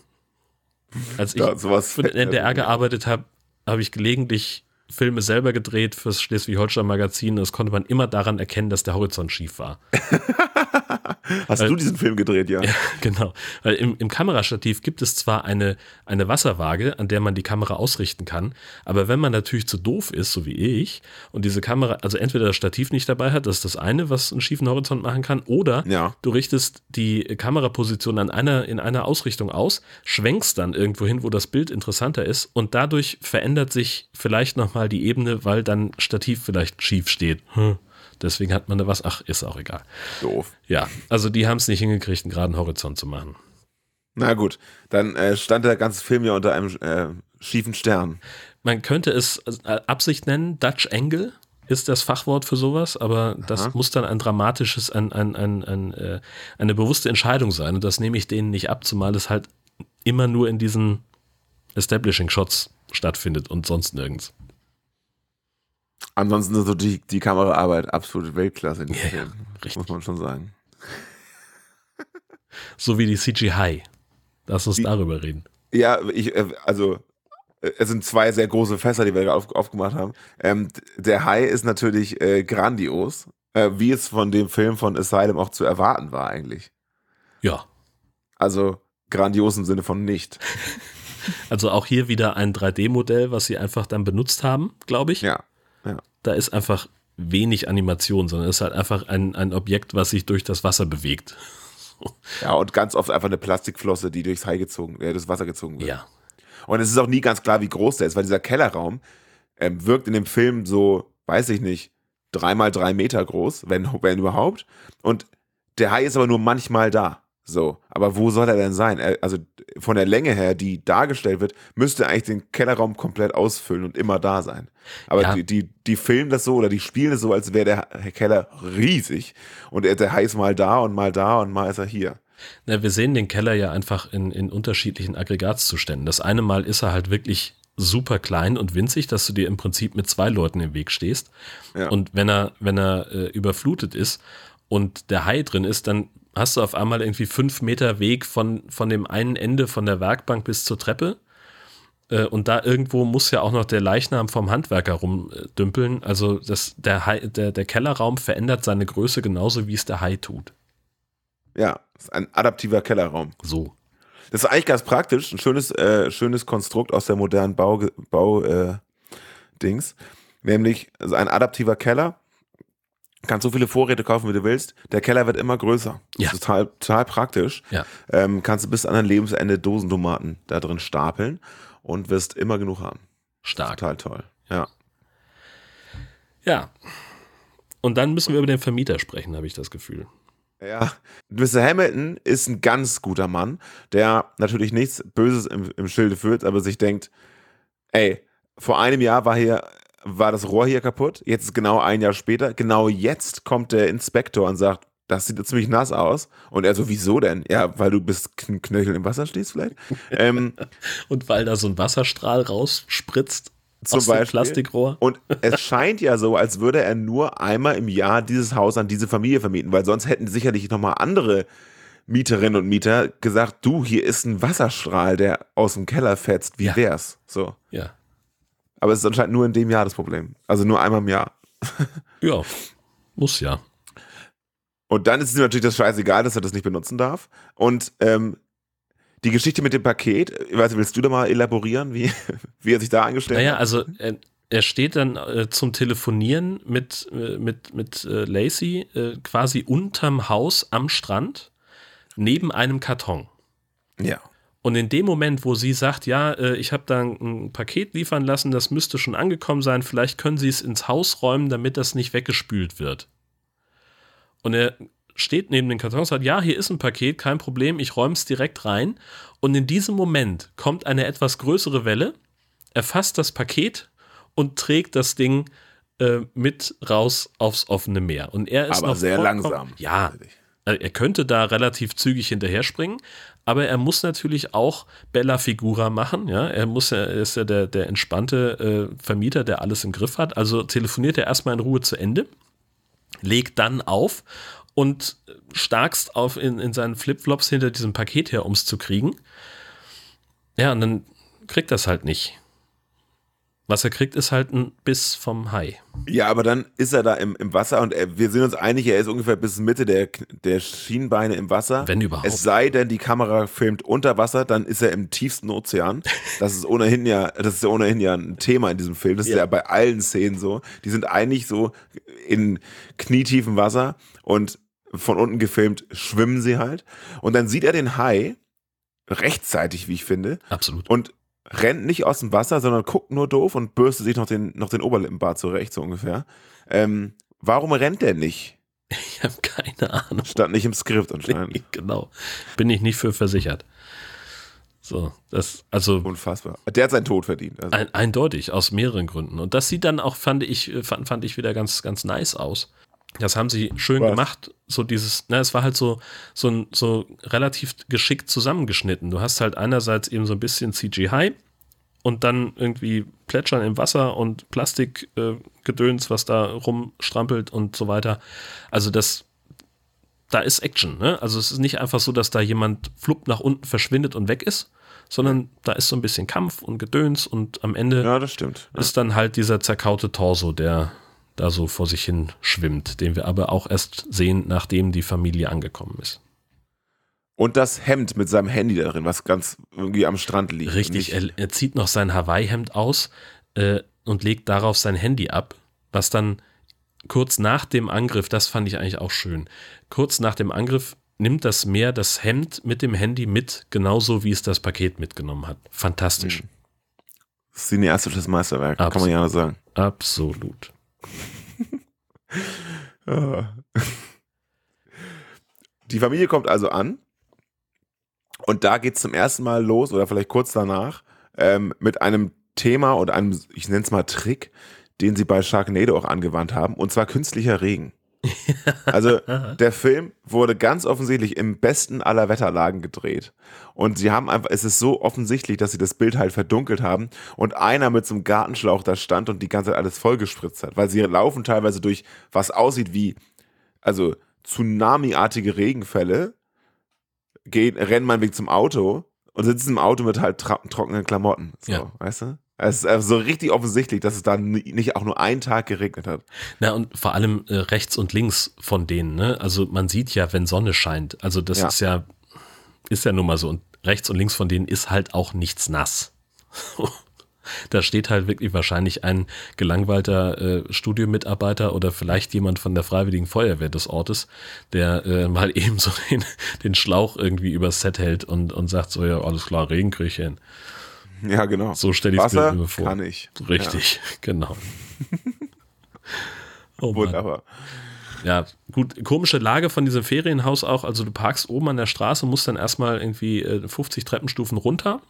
Als ich Ja, für den NDR gearbeitet habe, habe ich gelegentlich Filme selber gedreht fürs Schleswig-Holstein Magazin. Das konnte man immer daran erkennen, dass der Horizont schief war. Hast du diesen Film gedreht, ja? Ja, genau. Weil im, im Kamerastativ gibt es zwar eine, eine Wasserwaage, an der man die Kamera ausrichten kann, aber wenn man natürlich zu doof ist, so wie ich, und diese Kamera, also entweder das Stativ nicht dabei hat, das ist das eine, was einen schiefen Horizont machen kann, oder Ja. du richtest die Kameraposition an einer, in einer Ausrichtung aus, schwenkst dann irgendwo hin, wo das Bild interessanter ist und dadurch verändert sich vielleicht nochmal die Ebene, weil dann Stativ vielleicht schief steht. Hm. Deswegen hat man da was, ach, ist auch egal. Doof. Ja, also die haben es nicht hingekriegt, einen geraden Horizont zu machen. Na gut, dann äh, stand der ganze Film ja unter einem äh, schiefen Stern. Man könnte es äh, Absicht nennen, Dutch Angle ist das Fachwort für sowas, aber das Aha. muss dann ein dramatisches, ein, ein, ein, ein, äh, eine bewusste Entscheidung sein. Und das nehme ich denen nicht ab, zumal es halt immer nur in diesen Establishing Shots stattfindet und sonst nirgends. Ansonsten ist so die, die Kameraarbeit absolute Weltklasse in diesem Ja, Film. richtig. Muss man schon sagen. So wie die CGI. Lass uns Die- darüber reden. Ja, ich, äh, also äh, es sind zwei sehr große Fässer, die wir auf, aufgemacht haben. Ähm, der Hai ist natürlich äh, grandios, äh, wie es von dem Film von Asylum auch zu erwarten war eigentlich. Ja. Also grandios im Sinne von nicht. Also auch hier wieder ein 3D-Modell, was sie einfach dann benutzt haben, glaube ich. Ja. Da ist einfach wenig Animation, sondern es ist halt einfach ein, ein Objekt, was sich durch das Wasser bewegt. Ja, und ganz oft einfach eine Plastikflosse, die durchs Hai gezogen, äh, durchs Wasser gezogen wird. Ja. Und es ist auch nie ganz klar, wie groß der ist, weil dieser Kellerraum ähm, wirkt in dem Film so, weiß ich nicht, dreimal drei Meter groß, wenn, wenn überhaupt. Und der Hai ist aber nur manchmal da. So, aber wo soll er denn sein? Also von der Länge her, die dargestellt wird, müsste eigentlich den Kellerraum komplett ausfüllen und immer da sein. Aber Ja. die, die, die filmen das so oder die spielen es so, als wäre der Keller riesig und er- der Hai ist mal da und mal da und mal ist er hier. Na, wir sehen den Keller ja einfach in, in unterschiedlichen Aggregatzuständen. Das eine Mal ist er halt wirklich super klein und winzig, dass du dir im Prinzip mit zwei Leuten im Weg stehst. Ja. Und wenn er, wenn er äh, überflutet ist und der Hai drin ist, dann hast du auf einmal irgendwie fünf Meter Weg von, von dem einen Ende von der Werkbank bis zur Treppe. Äh, und da irgendwo muss ja auch noch der Leichnam vom Handwerker rumdümpeln. Also das, der, Hai, der, der Kellerraum verändert seine Größe genauso, wie es der Hai tut. Ja, ist ein adaptiver Kellerraum. So. Das ist eigentlich ganz praktisch, ein schönes, äh, schönes Konstrukt aus der modernen Bau, Bau äh, Dings. Nämlich also ein adaptiver Keller. Kannst so viele Vorräte kaufen, wie du willst. Der Keller wird immer größer. Ja. Das ist total, total praktisch. Ja. Ähm, kannst du bis an dein Lebensende Dosentomaten da drin stapeln und wirst immer genug haben. Stark. Total toll. Ja. Ja. Und dann müssen wir über den Vermieter sprechen, habe ich das Gefühl. Ja, Mr. Hamilton ist ein ganz guter Mann, der natürlich nichts Böses im, im Schilde führt, aber sich denkt, ey, vor einem Jahr war hier, war das Rohr hier kaputt, jetzt ist genau ein Jahr später, genau jetzt kommt der Inspektor und sagt, das sieht ziemlich nass aus. Und er so, wieso denn? Ja, weil du bis Kn- Knöchel im Wasser stehst vielleicht? ähm, Und weil da so ein Wasserstrahl rausspritzt Zum aus Beispiel. Plastikrohr. Und es scheint ja so, als würde er nur einmal im Jahr dieses Haus an diese Familie vermieten, weil sonst hätten sicherlich nochmal andere Mieterinnen und Mieter gesagt, du, hier ist ein Wasserstrahl, der aus dem Keller fetzt, wie Ja. wär's? So. Ja. Aber es ist anscheinend nur in dem Jahr das Problem. Also nur einmal im Jahr. Ja. Muss ja. Und dann ist es ihm natürlich das scheißegal, dass er das nicht benutzen darf. Und ähm, die Geschichte mit dem Paket, ich weiß, willst du da mal elaborieren, wie, wie er sich da angestellt Naja, hat? also er, er steht dann äh, zum Telefonieren mit, äh, mit, mit äh, Lacey äh, quasi unterm Haus am Strand neben einem Karton. Ja. Und in dem Moment, wo sie sagt, ja, äh, ich habe da ein, Paket liefern lassen, das müsste schon angekommen sein, vielleicht können Sie es ins Haus räumen, damit das nicht weggespült wird. Und er steht neben den Karton und sagt, ja, hier ist ein Paket, kein Problem, ich räume es direkt rein. Und in diesem Moment kommt eine etwas größere Welle, erfasst das Paket und trägt das Ding äh, mit raus aufs offene Meer. Und er ist Aber sehr langsam. Ja, er könnte da relativ zügig hinterher springen, aber er muss natürlich auch Bella Figura machen. Ja, er muss er ist ja der, der entspannte äh, Vermieter, der alles im Griff hat. Also telefoniert er erstmal in Ruhe zu Ende, legt dann auf und starkst auf in, in seinen Flipflops hinter diesem Paket her, um es zu kriegen. Ja, und dann kriegt das halt nicht. Was er kriegt, ist halt ein Biss vom Hai. Ja, aber dann ist er da im, im Wasser und er, wir sind uns einig, er ist ungefähr bis Mitte der, der Schienbeine im Wasser. Wenn überhaupt. Es sei denn, die Kamera filmt unter Wasser, dann ist er im tiefsten Ozean. Das ist ohnehin ja, das ist ja ohnehin ja ein Thema in diesem Film. Das ist Ja. ja bei allen Szenen so. Die sind eigentlich so in knietiefem Wasser und von unten gefilmt schwimmen sie halt. Und dann sieht er den Hai rechtzeitig, wie ich finde, Absolut. und rennt nicht aus dem Wasser, sondern guckt nur doof und bürstet sich noch den, noch den Oberlippenbart zurecht, so ungefähr. Ähm, warum rennt der nicht? Ich habe keine Ahnung. Stand nicht im Skript anscheinend. genau. Bin ich nicht für versichert. So, das, also Unfassbar. Der hat seinen Tod verdient. Also. ein, eindeutig, aus mehreren Gründen. Und das sieht dann auch, fand ich, äh, fand, fand ich wieder ganz, ganz nice aus. Das haben sie schön Was? gemacht. So dieses, na, es war halt so, so, ein- so relativ geschickt zusammengeschnitten. Du hast halt einerseits eben so ein bisschen CGI und dann irgendwie Plätschern im Wasser und Plastikgedöns, äh, was da rumstrampelt und so weiter. Also das, da ist Action, ne? Also es ist nicht einfach so, dass da jemand flupp nach unten verschwindet und weg ist, sondern da ist so ein bisschen Kampf und Gedöns und am Ende ja. Ja. ist dann halt dieser zerkaute Torso, der da so vor sich hin schwimmt, den wir aber auch erst sehen, nachdem die Familie angekommen ist. Und das Hemd mit seinem Handy da drin, was ganz irgendwie am Strand liegt. Richtig, er, er zieht noch sein Hawaii-Hemd aus äh, und legt darauf sein Handy ab, was dann kurz nach dem Angriff, das fand ich eigentlich auch schön, kurz nach dem Angriff nimmt das Meer das Hemd mit dem Handy mit, genauso wie es das Paket mitgenommen hat. Fantastisch. Cineastisches Meisterwerk, kann man Absolut. ja nur sagen. Absolut. Die Familie kommt also an und da geht es zum ersten Mal los oder vielleicht kurz danach ähm, mit einem Thema und einem, ich nenne es mal Trick, den sie bei Sharknado auch angewandt haben, und zwar künstlicher Regen. Also der Film wurde ganz offensichtlich im besten aller Wetterlagen gedreht. Und sie haben einfach, es ist so offensichtlich, dass sie das Bild halt verdunkelt haben und einer mit so einem Gartenschlauch da stand und die ganze Zeit alles vollgespritzt hat. Weil sie laufen teilweise durch, was aussieht wie, also Tsunami-artige Regenfälle, gehen, rennen meinetwegen zum Auto und sitzen im Auto mit halt trockenen Klamotten. So, Ja. weißt du? Es ist also so richtig offensichtlich, dass es da ni- nicht auch nur einen Tag geregnet hat. Na, und vor allem äh, rechts und links von denen, ne? Also man sieht ja, wenn Sonne scheint. Also das Ja. ist ja, ist ja nun mal so. Und rechts und links von denen ist halt auch nichts nass. da steht halt wirklich wahrscheinlich ein gelangweilter äh, Studiomitarbeiter oder vielleicht jemand von der Freiwilligen Feuerwehr des Ortes, der äh, mal eben so den, den Schlauch irgendwie übers Set hält und, und sagt so, ja, alles klar, Regen krieg ich hin. Ja, genau. So stelle ich es mir vor. kann ich. Richtig, genau. Oh Ja, wunderbar. Ja, gut, komische Lage von diesem Ferienhaus auch. Also du parkst oben an der Straße, musst dann erstmal irgendwie äh, 50 Treppenstufen runter,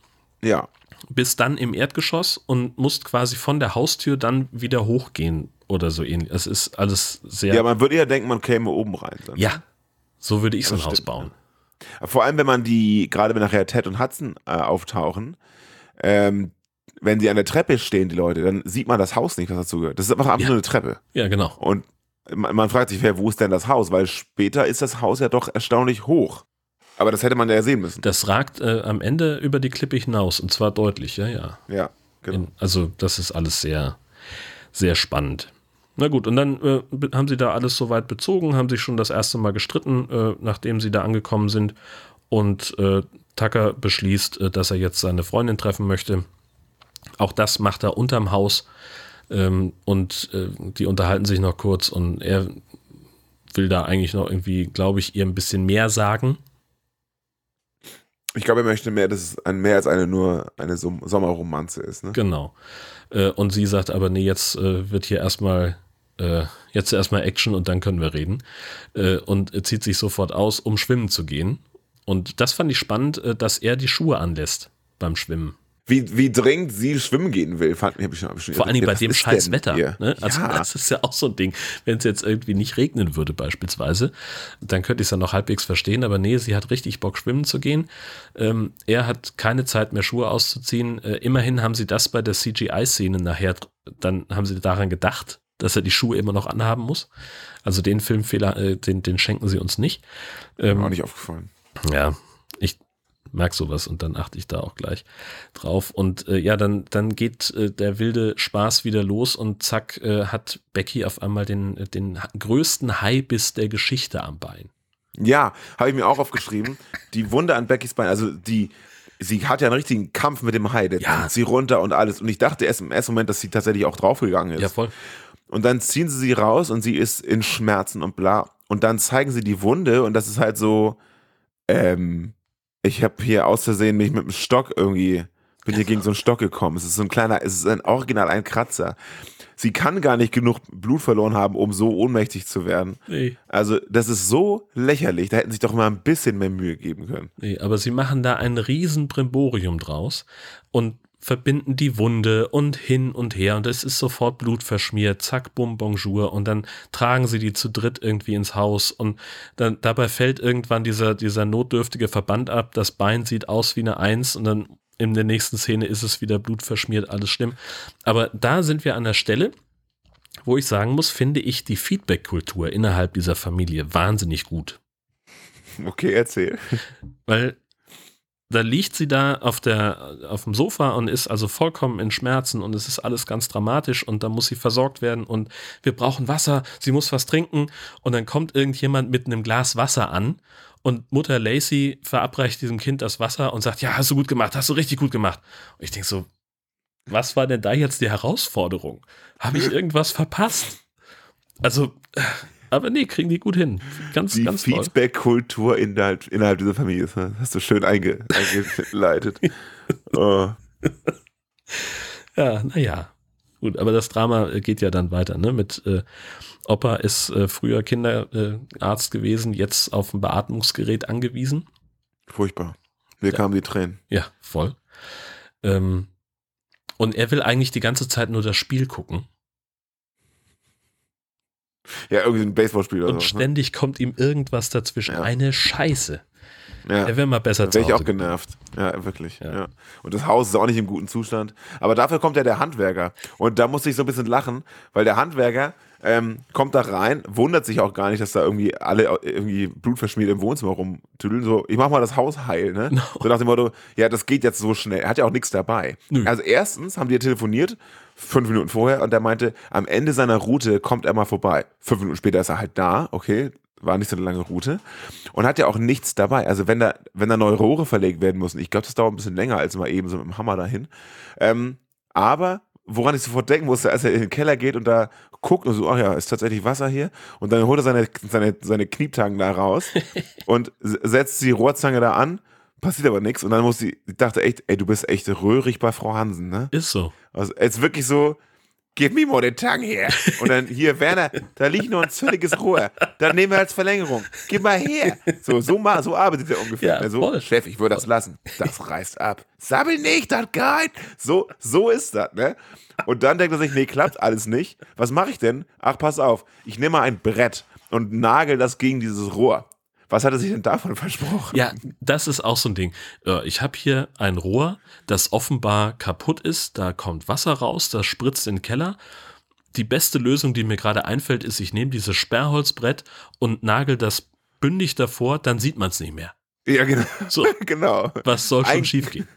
Ja, bist dann im Erdgeschoss und musst quasi von der Haustür dann wieder hochgehen oder so ähnlich. Es ist alles sehr. ja, man würde ja denken, man käme oben rein. Dann. Ja, so würde ich so ein Das Haus stimmt, bauen. Vor allem, wenn man die, gerade wenn nachher Ted und Hudson äh, auftauchen, ähm, wenn sie an der Treppe stehen, die Leute, dann sieht man das Haus nicht, was dazu gehört. Das ist einfach, einfach Ja. nur eine Treppe. Ja, genau. Und man, man fragt sich, wer, wo ist denn das Haus? Weil später ist das Haus ja doch erstaunlich hoch. Aber das hätte man ja sehen müssen. Das ragt äh, am Ende über die Klippe hinaus und zwar deutlich, ja, ja. Ja, genau. In, also das ist alles sehr, sehr spannend. Na gut, und dann äh, be- haben sie da alles soweit bezogen, haben sich schon das erste Mal gestritten, äh, nachdem sie da angekommen sind. Und äh, Tucker beschließt, äh, dass er jetzt seine Freundin treffen möchte. Auch das macht er unterm Haus. Ähm, und äh, die unterhalten sich noch kurz und er will da eigentlich noch irgendwie, glaube ich, ihr ein bisschen mehr sagen. Ich glaube, er möchte mehr, dass es ein, mehr als eine nur eine Som Sommerromanze ist. Ne? Genau. Äh, und sie sagt aber, nee, jetzt äh, wird hier erstmal, äh, jetzt erstmal Action und dann können wir reden. Äh, und äh, zieht sich sofort aus, um schwimmen zu gehen. Und das fand ich spannend, äh, dass er die Schuhe anlässt beim Schwimmen. Wie, wie dringend sie schwimmen gehen will, fand ich schon. schon Vor allem bei dem scheiß Wetter. Ne? Also ja, das ist ja auch so ein Ding. Wenn es jetzt irgendwie nicht regnen würde beispielsweise, dann könnte ich es ja noch halbwegs verstehen. Aber nee, sie hat richtig Bock, schwimmen zu gehen. Ähm, er hat keine Zeit mehr, Schuhe auszuziehen. Äh, immerhin haben sie das bei der CGI-Szene nachher, dann haben sie daran gedacht, dass er die Schuhe immer noch anhaben muss. Also den Filmfehler, äh, den, den schenken sie uns nicht. Ähm, auch nicht aufgefallen. Ja, ich merk sowas und dann achte ich da auch gleich drauf. Und äh, ja, dann, dann geht äh, der wilde Spaß wieder los und zack, äh, hat Becky auf einmal den, den größten Haibiss der Geschichte am Bein. Ja, habe ich mir auch aufgeschrieben. Die Wunde an Beckys Bein, also die, sie hat ja einen richtigen Kampf mit dem Hai, der Ja. zieht sie runter und alles. Und ich dachte erst im ersten Moment, dass sie tatsächlich auch draufgegangen ist. Ja, voll. Und dann ziehen sie sie raus und sie ist in Schmerzen und bla. Und dann zeigen sie die Wunde und das ist halt so, ähm, ich habe hier aus Versehen mich mit dem Stock irgendwie, bin hier gegen so einen Stock gekommen. Es ist so ein kleiner, es ist ein Original, ein Kratzer. Sie kann gar nicht genug Blut verloren haben, um so ohnmächtig zu werden. Nee. Also, das ist so lächerlich. Da hätten sich doch mal ein bisschen mehr Mühe geben können. Nee, aber sie machen da ein riesen Brimborium draus und verbinden die Wunde und hin und her und es ist sofort Blut verschmiert, zack, bum, bonjour und dann tragen sie die zu dritt irgendwie ins Haus und dann dabei fällt irgendwann dieser, dieser notdürftige Verband ab, das Bein sieht aus wie eine Eins und dann in der nächsten Szene ist es wieder blutverschmiert, alles schlimm. Aber da sind wir an der Stelle, wo ich sagen muss, finde ich die Feedback-Kultur innerhalb dieser Familie wahnsinnig gut. Okay, erzähl. Weil da liegt sie da auf, der, auf dem Sofa und ist also vollkommen in Schmerzen und es ist alles ganz dramatisch und da muss sie versorgt werden und wir brauchen Wasser, sie muss was trinken und dann kommt irgendjemand mit einem Glas Wasser an und Mutter Lacey verabreicht diesem Kind das Wasser und sagt, ja, hast du gut gemacht, hast du richtig gut gemacht. Und ich denke so, was war denn da jetzt die Herausforderung? Habe ich irgendwas verpasst? Also, äh, aber nee, kriegen die gut hin. Ganz, Die ganz toll. Feedback-Kultur innerhalb, innerhalb dieser Familie. Das hast du schön einge, eingeleitet. oh. Ja, naja. Gut, aber das Drama äh, geht ja dann weiter, ne? Mit äh, Opa ist äh, früher Kinderarzt gewesen, jetzt auf ein Beatmungsgerät angewiesen. Furchtbar. Mir Ja. kamen die Tränen. Ja, voll. Ähm, und er will eigentlich die ganze Zeit nur das Spiel gucken. Ja, irgendwie ein Baseballspiel oder Und so. Ne? ständig kommt ihm irgendwas dazwischen. Ja. Eine Scheiße. Ja. Er wäre mal besser Da wäre ich auch genervt. Ja, wirklich. Ja. Ja. Und das Haus ist auch nicht im guten Zustand. Aber dafür kommt ja der Handwerker. Und da musste ich so ein bisschen lachen, weil der Handwerker ähm, kommt da rein, wundert sich auch gar nicht, dass da irgendwie alle irgendwie blutverschmiert im Wohnzimmer rumtüdeln. So, ich mach mal das Haus heil, ne? So nach dem Motto, ja, das geht jetzt so schnell. Er hat ja auch nichts dabei. Nö. Also erstens haben die ja telefoniert, fünf Minuten vorher, und er meinte, am Ende seiner Route kommt er mal vorbei. Fünf Minuten später ist er halt da, okay, war nicht so eine lange Route. Und hat ja auch nichts dabei. Also wenn da, wenn da neue Rohre verlegt werden müssen, ich glaube, das dauert ein bisschen länger als mal eben so mit dem Hammer dahin. Ähm, aber woran ich sofort denken musste, als er in den Keller geht und da guckt und so, ach ja, ist tatsächlich Wasser hier. Und dann holt er seine, seine, seine Knieptangen da raus und setzt die Rohrzange da an, passiert aber nichts. Und dann muss sie, ich dachte echt, ey, du bist echt röhrig bei Frau Hansen, ne? Ist so. Also jetzt wirklich so, gib mir mal den Tang her. Und dann hier, Werner, da liegt nur ein zölliges Rohr. Dann nehmen wir als Verlängerung. Gib mal her. So, so, mal, so arbeitet er ungefähr. Ja, Also, voll. Chef, ich würde das lassen. Das reißt ab. Sabbel nicht, das geht. So, so ist das, ne? Und dann denkt er sich, nee, klappt alles nicht. Was mache ich denn? Ach, pass auf. Ich nehme mal ein Brett und nagel das gegen dieses Rohr. Was hat er sich denn davon versprochen? Ja, das ist auch so ein Ding. Äh, Ich habe hier ein Rohr, das offenbar kaputt ist. Da kommt Wasser raus, das spritzt in den Keller. Die beste Lösung, die mir gerade einfällt, ist, ich nehme dieses Sperrholzbrett und nagel das bündig davor, dann sieht man es nicht mehr. Ja, genau. So, genau. was soll schon Ein- schief gehen?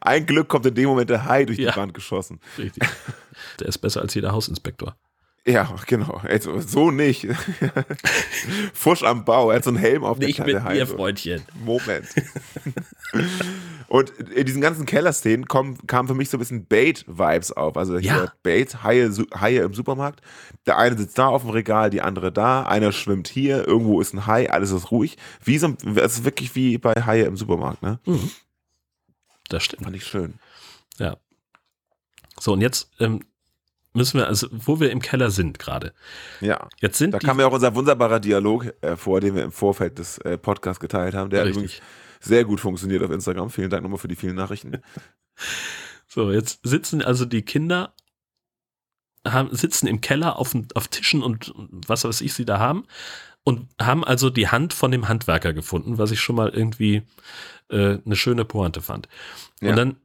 Ein Glück kommt in dem Moment der Hai durch Ja. die Wand geschossen. Richtig. Der ist besser als jeder Hausinspektor. Ja, genau. Also, so nicht. Fusch am Bau. Er hat so einen Helm auf Nicht der mit der Hai, mir, so. Freundchen. Moment. Und in diesen ganzen Kellerszenen kommen, kamen für mich so ein bisschen Bait-Vibes auf. Also hier Ja. Bait, Haie, Haie im Supermarkt. Der eine sitzt da auf dem Regal, die andere da, einer schwimmt hier, irgendwo ist ein Hai, alles ist ruhig. Wie so, es ist wirklich wie bei Haie im Supermarkt, ne? Das stimmt. Fand ich schön. Ja. So, und jetzt ähm, müssen wir, also, wo wir im Keller sind gerade. Ja. Jetzt sind Da kam ja auch unser wunderbarer Dialog äh, vor, den wir im Vorfeld des äh, Podcasts geteilt haben. Der hat übrigens Richtig. sehr gut funktioniert auf Instagram. Vielen Dank nochmal für die vielen Nachrichten. So, jetzt sitzen also die Kinder, haben, sitzen im Keller auf, auf Tischen und was weiß ich sie da haben und haben also die Hand von dem Handwerker gefunden, was ich schon mal irgendwie äh, eine schöne Pointe fand. Ja. Und dann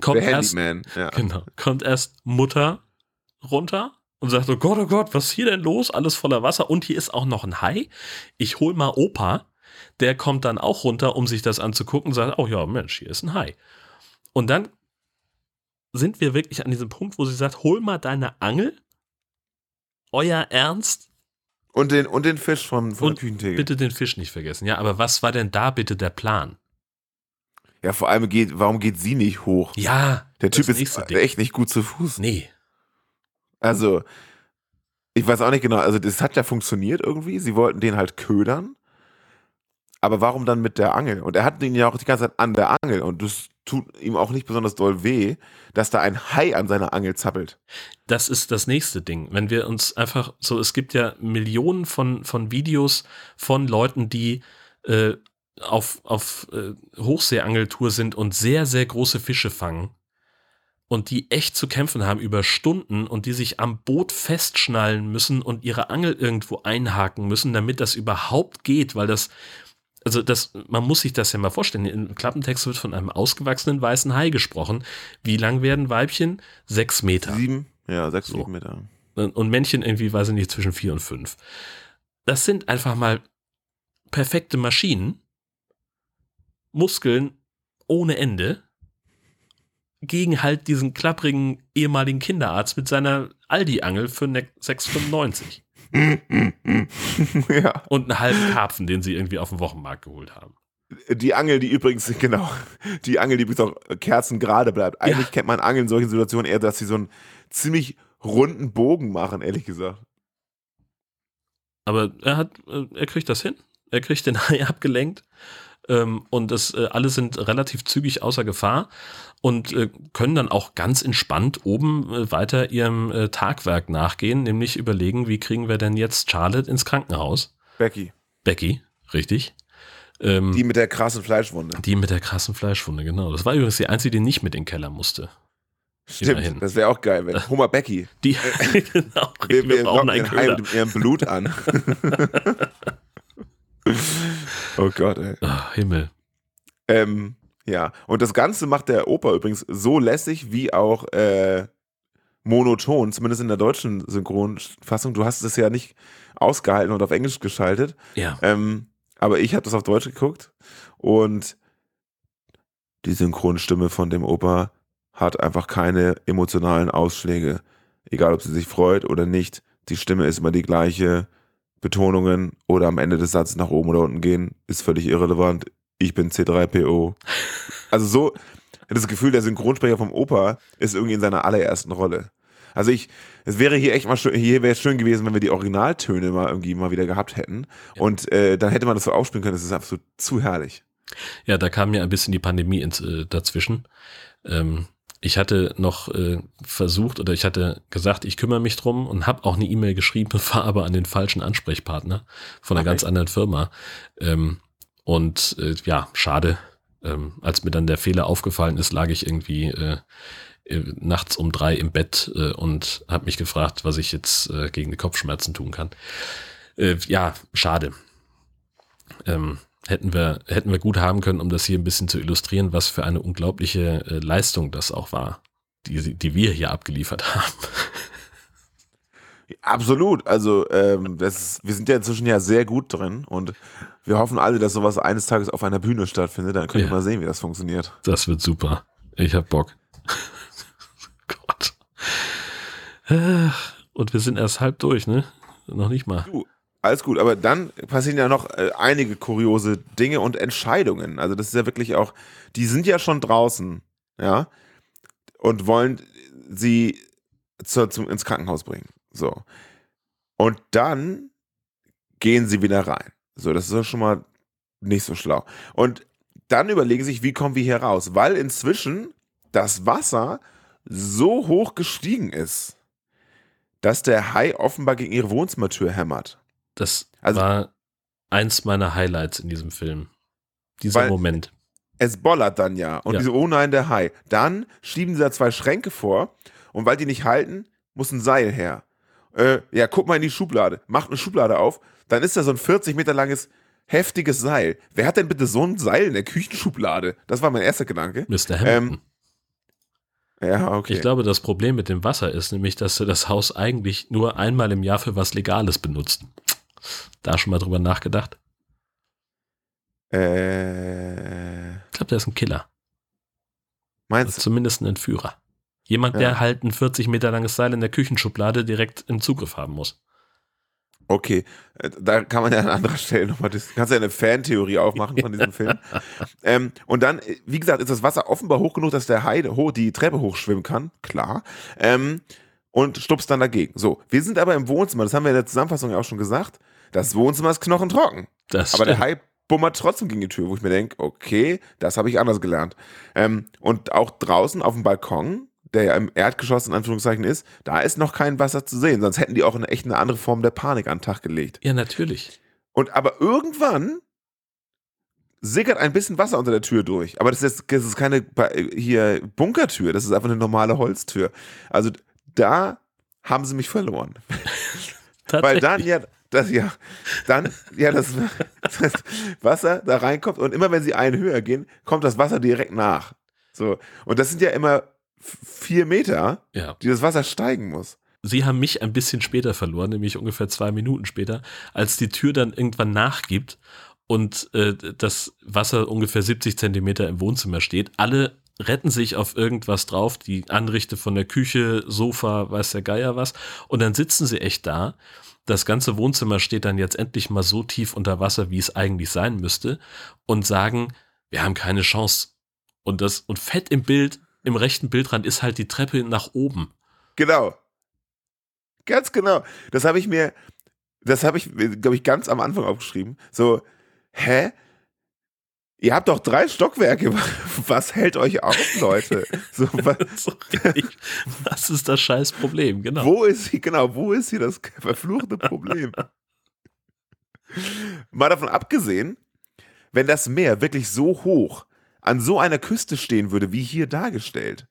kommt erst. Ja. genau, kommt erst Mutter runter und sagt, oh Gott, oh Gott, was ist hier denn los? Alles voller Wasser und hier ist auch noch ein Hai. Ich hol mal Opa. Der kommt dann auch runter, um sich das anzugucken und sagt, oh ja, Mensch, hier ist ein Hai. Und dann sind wir wirklich an diesem Punkt, wo sie sagt, hol mal deine Angel. Euer Ernst? Und, den, und den Fisch von, von Und der Küchentheke. bitte den Fisch nicht vergessen. Ja, aber was war denn da bitte der Plan? Ja, vor allem geht, warum geht sie nicht hoch? Ja, Der Typ ist Ding. echt nicht gut zu Fuß. Nee. Also, ich weiß auch nicht genau, also das hat ja funktioniert irgendwie. Sie wollten den halt ködern. Aber warum dann mit der Angel? Und er hat den ja auch die ganze Zeit an der Angel. Und das tut ihm auch nicht besonders doll weh, dass da ein Hai an seiner Angel zappelt. Das ist das nächste Ding. Wenn wir uns einfach so, es gibt ja Millionen von, von Videos von Leuten, die äh, auf, auf äh, Hochseeangeltour sind und sehr, sehr große Fische fangen und die echt zu kämpfen haben über Stunden und die sich am Boot festschnallen müssen und ihre Angel irgendwo einhaken müssen, damit das überhaupt geht, weil das, also das, man muss sich das ja mal vorstellen. Im Klappentext wird von einem ausgewachsenen weißen Hai gesprochen. Wie lang werden Weibchen? Sechs Meter. Sieben, ja, sechs, So. sieben Meter. Und und Männchen irgendwie, weiß ich nicht, zwischen vier und fünf. Das sind einfach mal perfekte Maschinen, Muskeln ohne Ende, gegen halt diesen klapprigen ehemaligen Kinderarzt mit seiner Aldi-Angel für ne 6,95 ja. und einen halben Karpfen, den sie irgendwie auf dem Wochenmarkt geholt haben. Die Angel, die übrigens, genau, die Angel, die übrigens auch kerzengerade bleibt. Eigentlich kennt man Angeln in solchen Situationen eher, dass sie so einen ziemlich runden Bogen machen, ehrlich gesagt. Aber er hat, äh, er kriegt das hin. Er kriegt den Hai abgelenkt. Ähm, und das, äh, alle sind relativ zügig außer Gefahr und äh, können dann auch ganz entspannt oben äh, weiter ihrem äh, Tagwerk nachgehen, nämlich überlegen, wie kriegen wir denn jetzt Charlotte ins Krankenhaus? Becky, Becky, richtig. Ähm, die mit der krassen Fleischwunde. die mit der krassen Fleischwunde, genau. Das war übrigens die einzige, die nicht mit in den Keller musste. Stimmt, immerhin. das wäre auch geil, wenn Homer Becky. Die, genau, Wir, wir, wir brauchen einen Köder. mit ihrem Blut an. Oh Gott, ey. Ach, Himmel. Ähm, ja, und das Ganze macht der Opa übrigens so lässig wie auch äh, monoton, zumindest in der deutschen Synchronfassung. Du hast es ja nicht ausgehalten und auf Englisch geschaltet. Ja. Ähm, aber ich habe das auf Deutsch geguckt und die Synchronstimme von dem Opa hat einfach keine emotionalen Ausschläge. Egal, ob sie sich freut oder nicht. Die Stimme ist immer die gleiche. Betonungen oder am Ende des Satzes nach oben oder unten gehen, ist völlig irrelevant. Ich bin C3PO. Also so, das Gefühl, der Synchronsprecher vom Opa ist irgendwie in seiner allerersten Rolle. Also ich, es wäre hier echt mal schön, hier wäre es schön gewesen, wenn wir die Originaltöne mal irgendwie mal wieder gehabt hätten. Und äh, dann hätte man das so aufspielen können. Das ist absolut zu herrlich. Ja, da kam ja ein bisschen die Pandemie ins, äh, dazwischen. Ähm, ich hatte noch äh, versucht oder ich hatte gesagt, ich kümmere mich drum und habe auch eine E-Mail geschrieben, war aber an den falschen Ansprechpartner von einer Okay. ganz anderen Firma. Ähm, und äh, ja, schade. Ähm, als mir dann der Fehler aufgefallen ist, lag ich irgendwie äh, äh, nachts um drei im Bett äh, und habe mich gefragt, was ich jetzt äh, gegen die Kopfschmerzen tun kann. Äh, ja, schade. Ähm, hätten wir, hätten wir gut haben können, um das hier ein bisschen zu illustrieren, was für eine unglaubliche äh, Leistung das auch war, die, die wir hier abgeliefert haben. Absolut. Also ähm, das ist, wir sind ja inzwischen ja sehr gut drin und wir hoffen alle, dass sowas eines Tages auf einer Bühne stattfindet. Dann könnt ihr Ja. mal sehen, wie das funktioniert. Das wird super. Ich hab Bock. Gott. Ach, Und wir sind erst halb durch, ne? Noch nicht mal. Du, alles gut, aber dann passieren ja noch äh, einige kuriose Dinge und Entscheidungen. Also das ist ja wirklich auch, die sind ja schon draußen, ja, und wollen sie zur, zum, ins Krankenhaus bringen. So. Und dann gehen sie wieder rein. So, das ist ja schon mal nicht so schlau. Und dann überlegen sich, wie kommen wir hier raus? Weil inzwischen das Wasser so hoch gestiegen ist, dass der Hai offenbar gegen ihre Wohnzimmertür hämmert. Das Also- war eins meiner Highlights in diesem Film. Dieser Moment. Es bollert dann ja. Und Ja. die so, oh nein, der Hai. Dann schieben sie da zwei Schränke vor und weil die nicht halten, muss ein Seil her. Äh, ja, guck mal in die Schublade. Macht eine Schublade auf. Dann ist da so ein 40 Meter langes, heftiges Seil. Wer hat denn bitte so ein Seil in der Küchenschublade? Das war mein erster Gedanke. Mr. Hamilton. Ja, okay. Ich glaube, das Problem mit dem Wasser ist nämlich, dass du das Haus eigentlich nur einmal im Jahr für was Legales benutzt. Da schon mal drüber nachgedacht? äh, Ich glaube, der ist ein Killer. meinst du? Zumindest ein Entführer. Jemand, Ja. der halt ein 40 Meter langes Seil in der Küchenschublade direkt im Zugriff haben muss. Okay, äh, da kann man ja an anderer Stelle nochmal, das kannst ja eine Fantheorie aufmachen von diesem Film. Ähm, und dann, äh, wie gesagt, ist das Wasser offenbar hoch genug, dass der Hai ho die Treppe hochschwimmen kann, klar. Ähm, und stupst dann dagegen. So, wir sind aber im Wohnzimmer, das haben wir in der Zusammenfassung ja auch schon gesagt. Das Wohnzimmer ist knochentrocken. Das Aber der. Hai bummert trotzdem gegen die Tür, wo ich mir denke, okay, das habe ich anders gelernt. Ähm, und auch draußen auf dem Balkon, der ja im Erdgeschoss in Anführungszeichen ist, da ist noch kein Wasser zu sehen, sonst hätten die auch eine echt eine andere Form der Panik an den Tag gelegt. Ja, natürlich. Und aber irgendwann sickert ein bisschen Wasser unter der Tür durch. Aber das ist, das ist keine hier Bunkertür, das ist einfach eine normale Holztür. Also da haben sie mich verloren. Weil dann ja, das ja, dann ja das, das Wasser da reinkommt und immer wenn sie einen höher gehen, kommt das Wasser direkt nach. So und das sind ja immer vier Meter, Ja. die das Wasser steigen muss. Sie haben mich ein bisschen später verloren, nämlich ungefähr zwei Minuten später, als die Tür dann irgendwann nachgibt und äh, das Wasser ungefähr 70 Zentimeter im Wohnzimmer steht. Alle retten sich auf irgendwas drauf, die Anrichte von der Küche, Sofa, weiß der Geier was. Und dann sitzen sie echt da. Das ganze Wohnzimmer steht dann jetzt endlich mal so tief unter Wasser, wie es eigentlich sein müsste, und sagen, wir haben keine Chance. Und das, und fett im Bild, im rechten Bildrand ist halt die Treppe nach oben. Genau. Ganz genau. Das habe ich mir, das habe ich, glaube ich, ganz am Anfang aufgeschrieben. So, hä? Ihr habt doch drei Stockwerke. Was hält euch auf, Leute? So, wa- So richtig. Was ist das scheiß Problem? Genau. wo ist hier, genau, wo ist hier das verfluchte Problem? Mal davon abgesehen, wenn das Meer wirklich so hoch an so einer Küste stehen würde, wie hier dargestellt,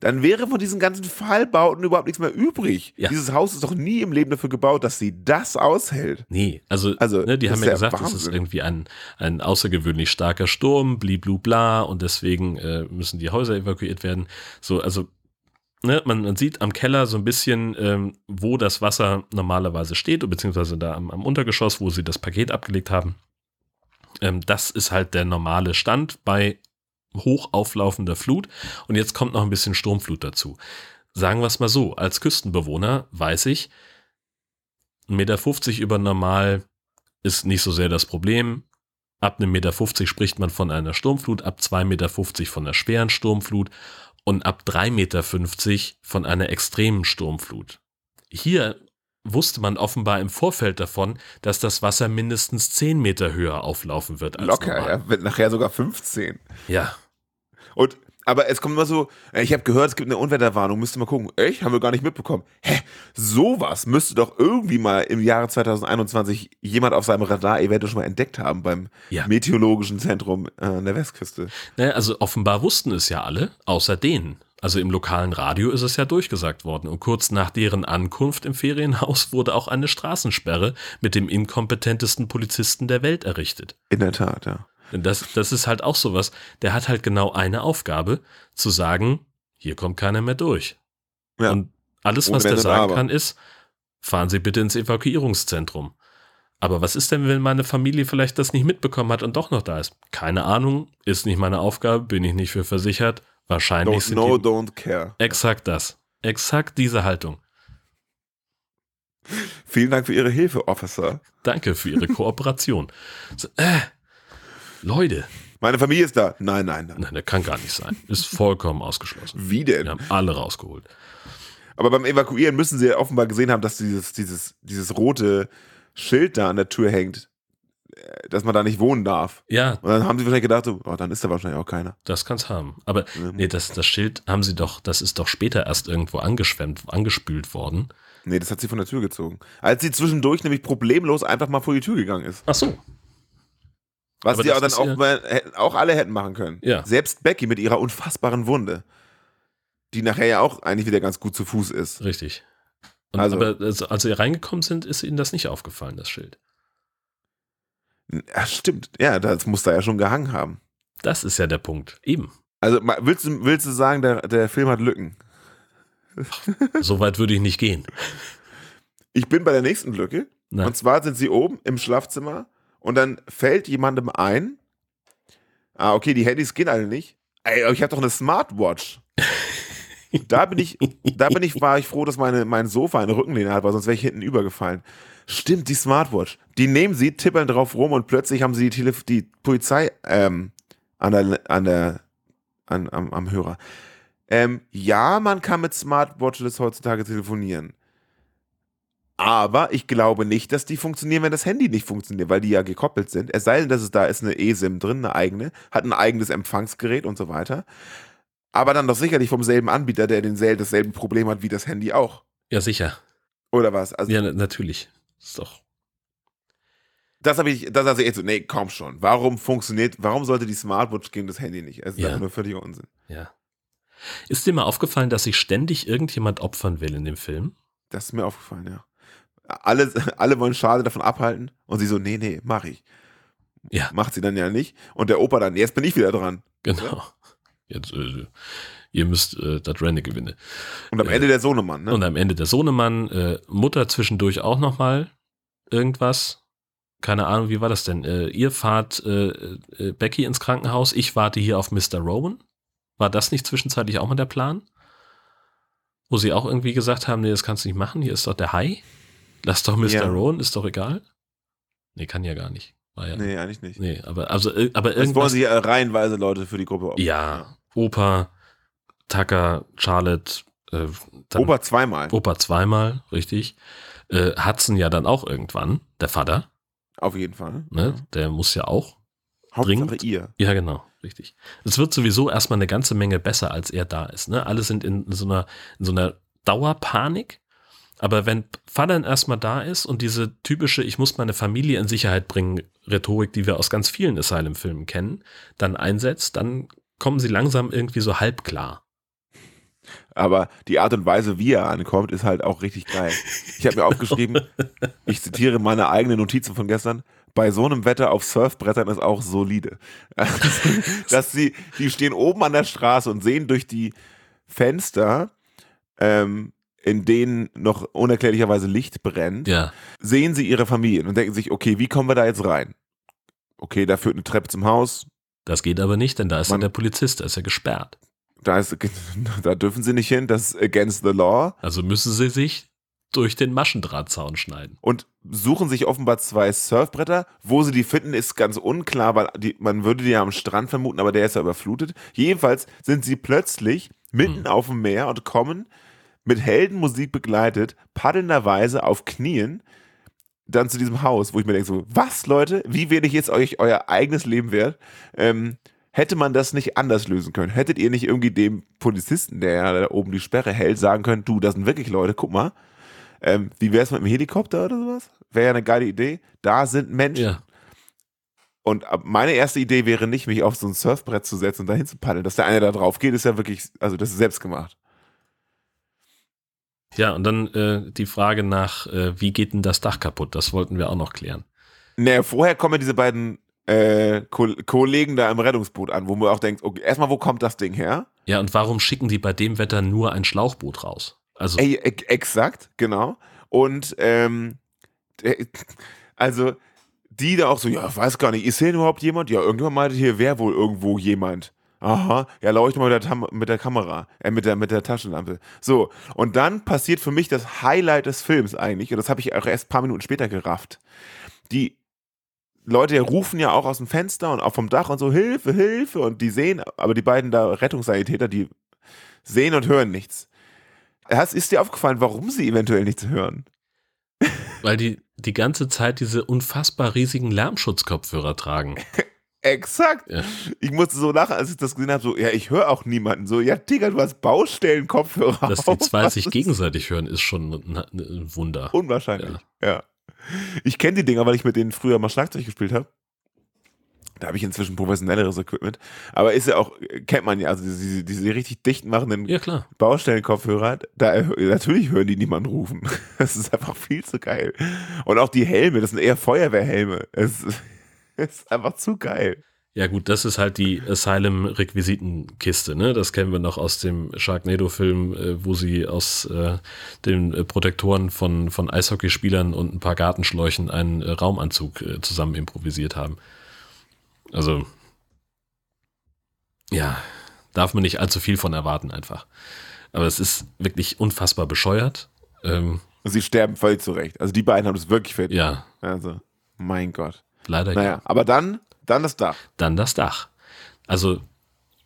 dann wäre von diesen ganzen Fallbauten überhaupt nichts mehr übrig. Ja. Dieses Haus ist doch nie im Leben dafür gebaut, dass sie das aushält. Nee, also, Also, ne, die haben ja gesagt, es ist Wahnsinn. irgendwie ein, ein außergewöhnlich starker Sturm, bliblu bla, und deswegen äh, müssen die Häuser evakuiert werden. So, also, ne, man, man sieht am Keller so ein bisschen, ähm, wo das Wasser normalerweise steht, beziehungsweise da am, am Untergeschoss, wo sie das Paket abgelegt haben. Ähm, das ist halt der normale Stand bei hoch auflaufender Flut. Und jetzt kommt noch ein bisschen Sturmflut dazu. Sagen wir es mal so, als Küstenbewohner weiß ich, 1,50 Meter über normal ist nicht so sehr das Problem. Ab 1,50 Meter spricht man von einer Sturmflut, ab 2,50 Meter von einer schweren Sturmflut und ab 3,50 Meter von einer extremen Sturmflut. Hier wusste man offenbar im Vorfeld davon, dass das Wasser mindestens 10 Meter höher auflaufen wird als Locker, normal. ja, wird nachher sogar 15. Ja, Und aber es kommt immer so, äh, ich habe gehört, es gibt eine Unwetterwarnung, müsste mal gucken. Echt? Haben wir gar nicht mitbekommen. Hä? Sowas müsste doch irgendwie mal im Jahre 2021 jemand auf seinem Radar eventuell schon mal entdeckt haben beim Ja. Meteorologischen Zentrum äh, an der Westküste. Naja, also offenbar wussten es ja alle, außer denen. Also im lokalen Radio ist es ja durchgesagt worden. Und kurz nach deren Ankunft im Ferienhaus wurde auch eine Straßensperre mit dem inkompetentesten Polizisten der Welt errichtet. In der Tat, ja. Das, das ist halt auch sowas. Der hat halt genau eine Aufgabe, zu sagen, hier kommt keiner mehr durch. Ja. Und alles, Ohne was der sagen Aber. kann, ist, fahren Sie bitte ins Evakuierungszentrum. Aber was ist denn, wenn meine Familie vielleicht das nicht mitbekommen hat und doch noch da ist? Keine Ahnung, ist nicht meine Aufgabe, bin ich nicht für versichert. Wahrscheinlich Don't sind know, die, don't care. exakt das. Exakt diese Haltung. Vielen Dank für Ihre Hilfe, Officer. Danke für Ihre Kooperation. So, äh, Leute, Meine Familie ist da. Nein, nein, nein. nein, der kann gar nicht sein. Ist vollkommen ausgeschlossen. Wie denn? Wir haben alle rausgeholt. Aber beim Evakuieren müssen sie ja offenbar gesehen haben, dass dieses, dieses, dieses rote Schild da an der Tür hängt, äh, dass man da nicht wohnen darf. Ja, Und dann haben sie wahrscheinlich gedacht, so, oh, dann ist da wahrscheinlich auch keiner. Das kann's haben. Aber Ja. nee, das, das Schild haben sie doch, das ist doch später erst irgendwo angeschwemmt, angespült worden. Nee, das hat sie von der Tür gezogen. Als sie zwischendurch nämlich problemlos einfach mal vor die Tür gegangen ist. Ach so. Was Aber sie auch dann auch, mal, auch alle hätten machen können. Ja. Selbst Becky mit ihrer unfassbaren Wunde. Die nachher ja auch eigentlich wieder ganz gut zu Fuß ist. Richtig. Und Also- aber als, sie reingekommen sind, ist ihnen das nicht aufgefallen, das Schild. Ja, stimmt. Ja, das muss da ja schon gehangen haben. Das ist ja der Punkt. Eben. Also willst du, willst du sagen, der, der Film hat Lücken? So weit würde ich nicht gehen. Ich bin bei der nächsten Lücke. Na, Und zwar sind sie oben im Schlafzimmer und dann fällt jemandem ein, ah, okay, die Handys gehen alle nicht. Ey, aber ich habe doch eine Smartwatch. da bin ich, da bin ich, war ich froh, dass meine, mein Sofa eine Rückenlehne hat, weil sonst wäre ich hinten übergefallen. Stimmt, die Smartwatch. Die nehmen sie, tippeln drauf rum und plötzlich haben sie die, Telef die Polizei ähm, an der, an der, an, am, am Hörer. Ähm, ja, man kann mit Smartwatches heutzutage telefonieren. Aber ich glaube nicht, dass die funktionieren, wenn das Handy nicht funktioniert, weil die ja gekoppelt sind. Es sei denn, dass es da ist eine eSIM drin, eine eigene, hat ein eigenes Empfangsgerät und so weiter. Aber dann doch sicherlich vom selben Anbieter, der denselben, dasselbe Problem hat wie das Handy auch. ja, sicher. Oder was? Also, Ja, na- natürlich. Ist doch. das habe ich, das also echt so, nee, komm schon. Warum funktioniert, warum sollte die Smartwatch gegen das Handy nicht? Es ist Ja. einfach nur völliger Unsinn. Ja. Ist dir mal aufgefallen, dass sich ständig irgendjemand opfern will in dem Film? Das ist mir aufgefallen, ja. Alle, alle wollen Schade davon abhalten und sie so, nee, nee, mach ich. Ja. Macht sie dann ja nicht. Und der Opa dann, jetzt bin ich wieder dran. Genau. Jetzt, äh, ihr müsst äh, das Rennen gewinnen. Und am Äh, Ende der Sohnemann, ne? Und am Ende der Sohnemann, äh, Mutter zwischendurch auch nochmal irgendwas. Keine Ahnung, wie war das denn? Äh, ihr fahrt äh, Becky ins Krankenhaus, ich warte hier auf Mr. Rowan. War das nicht zwischenzeitlich auch mal der Plan? Wo sie auch irgendwie gesagt haben, nee, das kannst du nicht machen, hier ist doch der Hai. Lass doch Mr. Ja. Rowan, ist doch egal. Nee, kann ja gar nicht. War ja, nee. Nee, eigentlich nicht. aber, also, äh, aber Jetzt wollen irgendwas. sie äh, reihenweise Leute für die Gruppe opfern. Ja, Opa, Tucker, Charlotte, äh, Opa zweimal, Opa zweimal, richtig. Äh, Hudson ja dann auch irgendwann, der Vater, auf jeden Fall. ne? Der muss ja auch. Hauptsache dringend. ihr. Ja, genau, richtig. Es wird sowieso erstmal eine ganze Menge besser, als er da ist. Ne? Alle sind in so einer, in so einer Dauerpanik. Aber wenn dann erstmal da ist und diese typische, ich muss meine Familie in Sicherheit bringen, Rhetorik, die wir aus ganz vielen Asylum-Filmen kennen, dann einsetzt, dann kommen sie langsam irgendwie so halb klar. Aber die Art und Weise, wie er ankommt, ist halt auch richtig geil. Ich habe mir aufgeschrieben, ich zitiere meine eigenen Notizen von gestern, bei so einem Wetter auf Surfbrettern ist auch solide. Also, dass sie, die stehen oben an der Straße und sehen durch die Fenster, ähm, in denen noch unerklärlicherweise Licht brennt, Ja. sehen sie ihre Familien und denken sich, okay, wie kommen wir da jetzt rein? Okay, da führt eine Treppe zum Haus, Das geht aber nicht, denn da ist ja Man- der Polizist, da ist ja gesperrt. da, ist, da dürfen sie nicht hin, das ist against the law. Also müssen sie sich durch den Maschendrahtzaun schneiden. und suchen sich offenbar zwei Surfbretter. Wo sie die finden, ist ganz unklar, weil die, man würde die ja am Strand vermuten, aber der ist ja überflutet. Jedenfalls sind sie plötzlich mitten Hm. auf dem Meer und kommen mit Heldenmusik begleitet, paddelnderweise auf Knien dann zu diesem Haus, wo ich mir denke so, was Leute, wie wenig ist euch euer eigenes Leben wert? Ähm, hätte man das nicht anders lösen können? Hättet ihr nicht irgendwie dem Polizisten, der ja da oben die Sperre hält, sagen können, du, das sind wirklich Leute, guck mal, ähm, wie wäre es mit dem Helikopter oder sowas? Wäre ja eine geile Idee. Da sind Menschen. Ja. Und meine erste Idee wäre nicht, mich auf so ein Surfbrett zu setzen und dahin zu paddeln. Dass der eine da drauf geht, ist ja wirklich, also das ist selbst gemacht. Ja, und dann äh, die Frage nach, äh, wie geht denn das Dach kaputt? Das wollten wir auch noch klären. Naja, vorher kommen ja diese beiden äh, Ko Kollegen da im Rettungsboot an, wo man auch denkt, okay, erstmal, wo kommt das Ding her? Ja, und warum schicken die bei dem Wetter nur ein Schlauchboot raus? Also, Ey, e exakt, genau. Und ähm, also die da auch so, ja, weiß gar nicht, ist hier überhaupt jemand? Ja, irgendjemand meinte, hier wäre wohl irgendwo jemand. Aha, ja, leuchte mal mit der, Tam mit der Kamera, äh, mit der, mit der Taschenlampe. So, und dann passiert für mich das Highlight des Films eigentlich, und das habe ich auch erst ein paar Minuten später gerafft. Die Leute rufen ja auch aus dem Fenster und auch vom Dach und so, Hilfe, Hilfe, und die sehen, aber die beiden da Rettungssanitäter, die sehen und hören nichts. Hast, ist dir aufgefallen, warum sie eventuell nichts hören? weil die die ganze Zeit diese unfassbar riesigen Lärmschutzkopfhörer tragen. Exakt. Ja. Ich musste so lachen, als ich das gesehen habe, so, ja, ich höre auch niemanden. So, ja, Digga, du hast Baustellenkopfhörer Dass die zwei sich ist gegenseitig hören, ist schon ein, ein Wunder. Unwahrscheinlich, ja. Ich kenne die Dinger, weil ich mit denen früher mal Schlagzeug gespielt habe. Da habe ich inzwischen professionelleres Equipment. Aber ist ja auch, kennt man ja, also diese, diese richtig dicht machenden Ja. Baustellenkopfhörer, da, natürlich hören die niemanden rufen. Das ist einfach viel zu geil. Und auch die Helme, das sind eher Feuerwehrhelme. Es es ist einfach zu geil. Ja, gut, das ist halt die Asylum-Requisitenkiste, ne? Das kennen wir noch aus dem Sharknado-Film, äh, wo sie aus äh, den äh, Protektoren von, von Eishockeyspielern und ein paar Gartenschläuchen einen äh, Raumanzug äh, zusammen improvisiert haben. Also, ja, darf man nicht allzu viel von erwarten, einfach. Aber es ist wirklich unfassbar bescheuert. Ähm, sie sterben völlig zurecht. Also die beiden haben das wirklich verdient. ja, Also, mein Gott. Leider Naja, aber dann, dann das Dach. Dann das Dach. Also,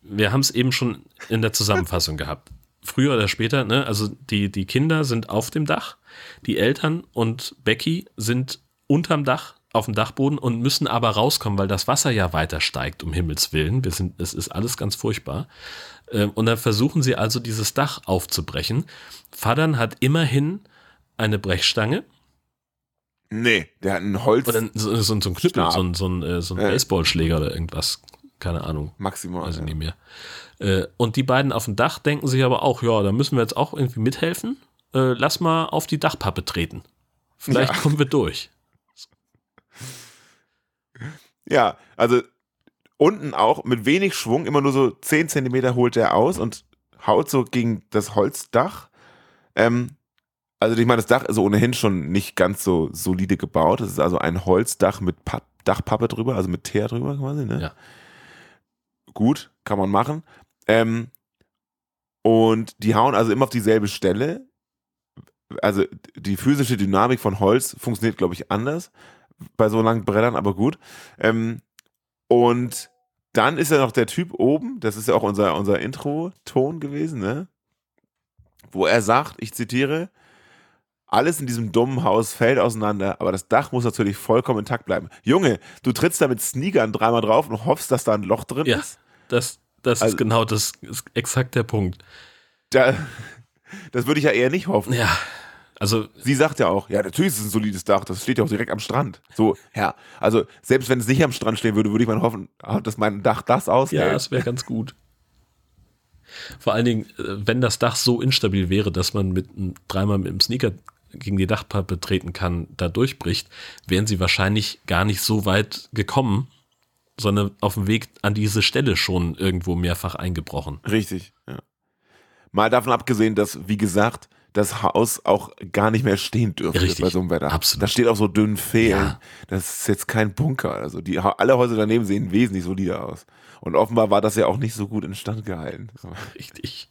wir haben es eben schon in der Zusammenfassung gehabt. Früher oder später, ne? Also die, die Kinder sind auf dem Dach, die Eltern und Becky sind unterm Dach, auf dem Dachboden und müssen aber rauskommen, weil das Wasser ja weiter steigt, um Himmels Willen. Wir sind, es ist alles ganz furchtbar. Ähm, Und dann versuchen sie also dieses Dach aufzubrechen. Fadern hat immerhin eine Brechstange Nee, der hat ein Holz oder so, so, so ein Knüppel, so ein, so ein, äh, so ein Ja. Baseballschläger oder irgendwas. Keine Ahnung. maximal. Ich ja. nicht mehr. Äh, und die beiden auf dem Dach denken sich aber auch, ja, da müssen wir jetzt auch irgendwie mithelfen. Äh, lass mal auf die Dachpappe treten. Vielleicht Ja. kommen wir durch. Ja, also unten auch mit wenig Schwung, immer nur so 10 Zentimeter holt er aus und haut so gegen das Holzdach. Ähm, also ich meine, das Dach ist ohnehin schon nicht ganz so solide gebaut. Es ist also ein Holzdach mit Papp, Dachpappe drüber, also mit Teer drüber quasi. Ne? Ja. Gut, kann man machen. Ähm, und die hauen also immer auf dieselbe Stelle. Also die physische Dynamik von Holz funktioniert, glaube ich, anders bei so langen Brettern, aber gut. Ähm, und dann ist ja noch der Typ oben, das ist ja auch unser, unser Intro-Ton gewesen, ne? Wo er sagt, ich zitiere, alles in diesem dummen Haus fällt auseinander, aber das Dach muss natürlich vollkommen intakt bleiben. Junge, du trittst da mit Sneakern dreimal drauf und hoffst, dass da ein Loch drin Ja. ist. Das, das Also- ist genau das ist exakt der Punkt. Da, das würde ich ja eher nicht hoffen. Ja, also Sie sagt ja auch, ja, natürlich ist es ein solides Dach, das steht ja auch direkt am Strand. So, ja, also selbst wenn es nicht am Strand stehen würde, würde ich mal hoffen, ah, dass mein Dach das ja, aushält. es wäre ganz gut. Vor allen Dingen, äh, wenn das Dach so instabil wäre, dass man mit dreimal mit dem Sneaker gegen die Dachpappe treten kann, da durchbricht, wären sie wahrscheinlich gar nicht so weit gekommen, sondern auf dem Weg an diese Stelle schon irgendwo mehrfach eingebrochen. Richtig, ja. Mal davon abgesehen, dass, wie gesagt, das Haus auch gar nicht mehr stehen dürfte Richtig, bei so einem Wetter. absolut. Das steht auf so dünnen Fehlen. Ja. Das ist jetzt kein Bunker. Also die, alle Häuser daneben sehen wesentlich solider aus. Und offenbar war das ja auch nicht so gut instand gehalten. Richtig.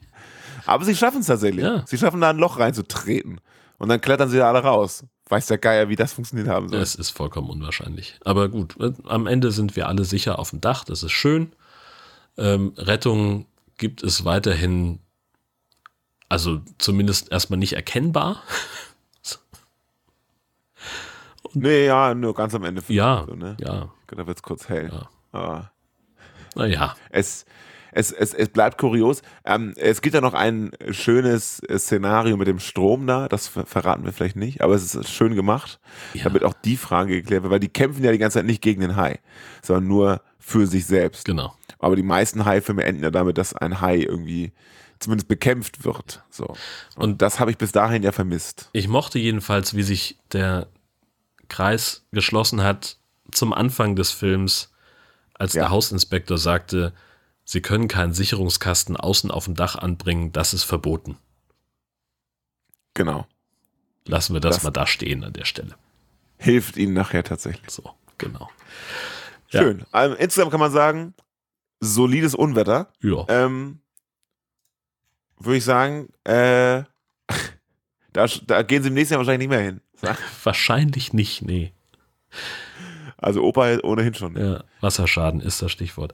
Aber sie schaffen es tatsächlich. Ja. Sie schaffen da ein Loch reinzutreten. Und dann klettern sie da alle raus. Weiß der Geier, wie das funktioniert haben soll. Es ist vollkommen unwahrscheinlich. Aber gut, am Ende sind wir alle sicher auf dem Dach, das ist schön. Ähm, Rettung gibt es weiterhin, also zumindest erstmal nicht erkennbar. nee, ja, nur ganz am Ende. Ja, So, ne? ja, Da wird es kurz hell. Ja. Aber naja. es, es, es, es bleibt kurios. Ähm, es gibt ja noch ein schönes Szenario mit dem Strom da, das ver verraten wir vielleicht nicht, aber es ist schön gemacht, Ja. damit auch die Frage geklärt wird, weil die kämpfen ja die ganze Zeit nicht gegen den Hai, sondern nur für sich selbst. Genau. Aber die meisten Hai-Filme enden ja damit, dass ein Hai irgendwie zumindest bekämpft wird. So. Und, Und- das habe ich bis dahin ja vermisst. Ich mochte jedenfalls, wie sich der Kreis geschlossen hat zum Anfang des Films, als Ja. der Hausinspektor sagte, Sie können keinen Sicherungskasten außen auf dem Dach anbringen, das ist verboten. Genau. Lassen wir das, Das- mal da stehen an der Stelle. Hilft ihnen nachher tatsächlich. So, genau. Ja. Schön. Ähm, insgesamt kann man sagen, solides Unwetter. Ja. Ähm, Würde ich sagen, äh, da, da gehen sie im nächsten Jahr wahrscheinlich nicht mehr hin. Wahrscheinlich nicht, nee. Also Opa ohnehin schon. Ja, Wasserschaden ist das Stichwort.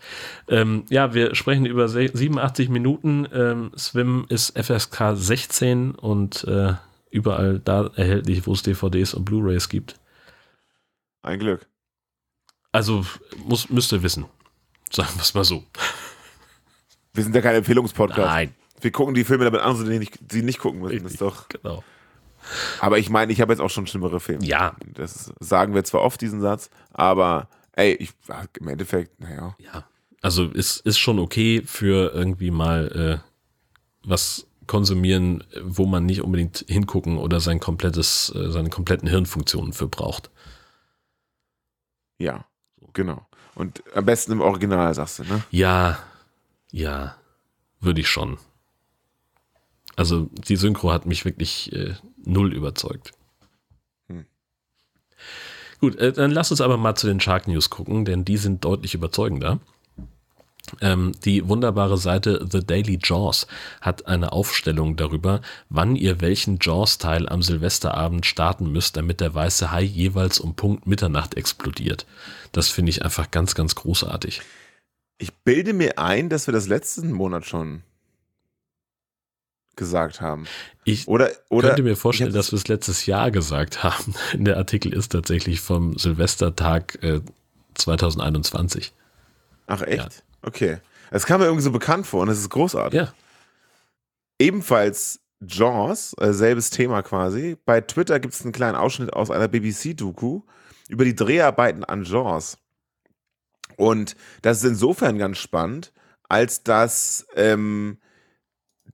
Ähm, ja, wir sprechen über se- 87 Minuten. Ähm, Swim ist FSK 16 und äh, überall da erhältlich, wo es DVDs und Blu-rays gibt. Ein Glück. Also muss, müsst ihr wissen. Sagen wir es mal so. Wir sind ja kein Empfehlungspodcast. Nein. Wir gucken die Filme, damit andere die nicht, die nicht gucken müssen. Das ist doch. Genau. Aber ich meine, ich habe jetzt auch schon schlimmere Filme. Ja. Das sagen wir zwar oft, diesen Satz, aber ey, ich, im Endeffekt, naja. Ja. Also ist, ist schon okay für irgendwie mal äh, was konsumieren, wo man nicht unbedingt hingucken oder sein komplettes, äh, seine kompletten Hirnfunktionen für braucht. Ja, genau. Und am besten im Original, sagst du, ne? Ja, ja, würde ich schon. Also die Synchro hat mich wirklich äh, null überzeugt. Hm. Gut, äh, dann lass uns aber mal zu den Shark News gucken, denn die sind deutlich überzeugender. Ähm, die wunderbare Seite The Daily Jaws hat eine Aufstellung darüber, wann ihr welchen Jaws-Teil am Silvesterabend starten müsst, damit der weiße Hai jeweils um Punkt Mitternacht explodiert. Das finde ich einfach ganz, ganz großartig. Ich bilde mir ein, dass wir das letzten Monat schon gesagt haben. Ich Oder, oder könnte mir vorstellen, dass wir es letztes Jahr gesagt haben. Der Artikel ist tatsächlich vom Silvestertag äh, 2021. Ach echt? Okay. Es kam mir irgendwie so bekannt vor und es ist großartig. Ja, Ebenfalls Jaws, äh, selbes Thema quasi. Bei Twitter gibt es einen kleinen Ausschnitt aus einer BBC-Doku über die Dreharbeiten an Jaws. Und das ist insofern ganz spannend, als dass ähm,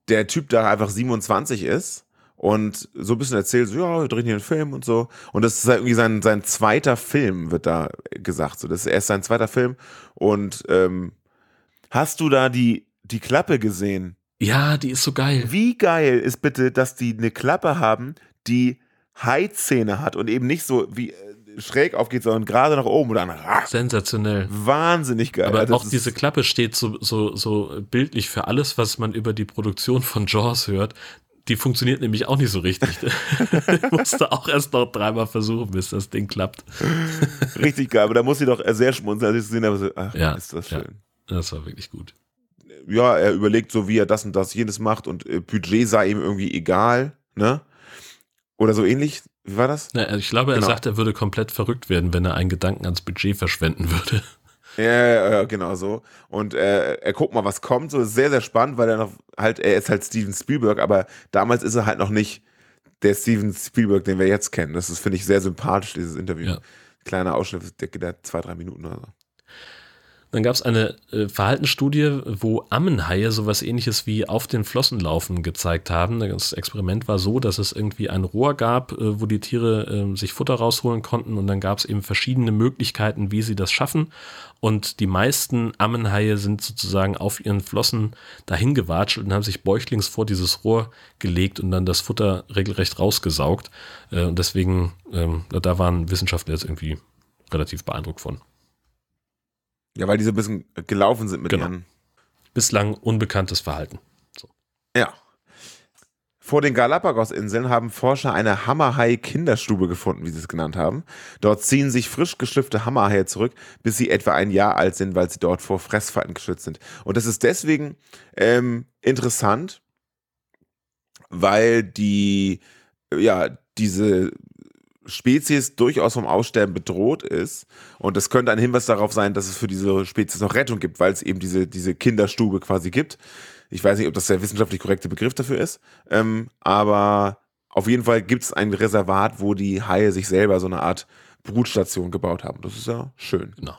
der Typ da einfach 27 ist und so ein bisschen erzählt, so, ja, wir drehen hier einen Film und so. Und das ist halt irgendwie sein, sein zweiter Film, wird da gesagt. So, das ist erst sein zweiter Film. Und ähm, hast du da die, die Klappe gesehen? ja, die ist so geil. Wie geil ist bitte, dass die eine Klappe haben, die Hai-Zähne hat und eben nicht so wie äh, schräg aufgeht, sondern gerade nach oben oder nach. Sensationell. Wahnsinnig geil. Aber Also auch diese Klappe steht so, so, so bildlich für alles, was man über die Produktion von Jaws hört. Die funktioniert nämlich auch nicht so richtig. ich musste auch erst noch dreimal versuchen, bis das Ding klappt. richtig geil. Aber da muss sie doch sehr schmunzeln, als ich es gesehen habe. So, ach, Ja, ist das ja. schön. Das war wirklich gut. Ja. er überlegt so, wie er das und das jenes macht und äh, Budget sei ihm irgendwie egal, ne? Oder so ähnlich. Wie war das? Na, ich glaube, er Genau. sagt, er würde komplett verrückt werden, wenn er einen Gedanken ans Budget verschwenden würde. Ja, ja, ja, genau so. Und äh, er guckt mal, was kommt. So ist sehr, sehr spannend, weil er noch halt, er ist halt Steven Spielberg, aber damals ist er halt noch nicht der Steven Spielberg, den wir jetzt kennen. Das ist, finde ich, sehr sympathisch, dieses Interview. Ja. Kleiner Ausschnitt, der geht da zwei, drei Minuten oder so. Dann gab es eine äh, Verhaltensstudie, wo Ammenhaie sowas ähnliches wie auf den Flossen laufen gezeigt haben. Das Experiment war so, dass es irgendwie ein Rohr gab, äh, wo die Tiere äh, sich Futter rausholen konnten und dann gab es eben verschiedene Möglichkeiten, wie sie das schaffen. Und die meisten Ammenhaie sind sozusagen auf ihren Flossen dahin gewatschelt und haben sich bäuchlings vor dieses Rohr gelegt und dann das Futter regelrecht rausgesaugt. Äh, und deswegen, ähm, da waren Wissenschaftler jetzt irgendwie relativ beeindruckt von. Ja, weil die so ein bisschen gelaufen sind mit Genau. ihren. Bislang unbekanntes Verhalten. Ja. Vor den Galapagos-Inseln haben Forscher eine Hammerhai-Kinderstube gefunden, wie sie es genannt haben. Dort ziehen sich frisch geschlüpfte Hammerhaie zurück, bis sie etwa ein Jahr alt sind, weil sie dort vor Fressfeinden geschützt sind. Und das ist deswegen ähm, interessant, weil die, ja, diese Spezies durchaus vom Aussterben bedroht ist. Und das könnte ein Hinweis darauf sein, dass es für diese Spezies noch Rettung gibt, weil es eben diese, diese Kinderstube quasi gibt. Ich weiß nicht, ob das der wissenschaftlich korrekte Begriff dafür ist, ähm, aber auf jeden Fall gibt es ein Reservat, wo die Haie sich selber so eine Art Brutstation gebaut haben. Das ist ja schön. Genau.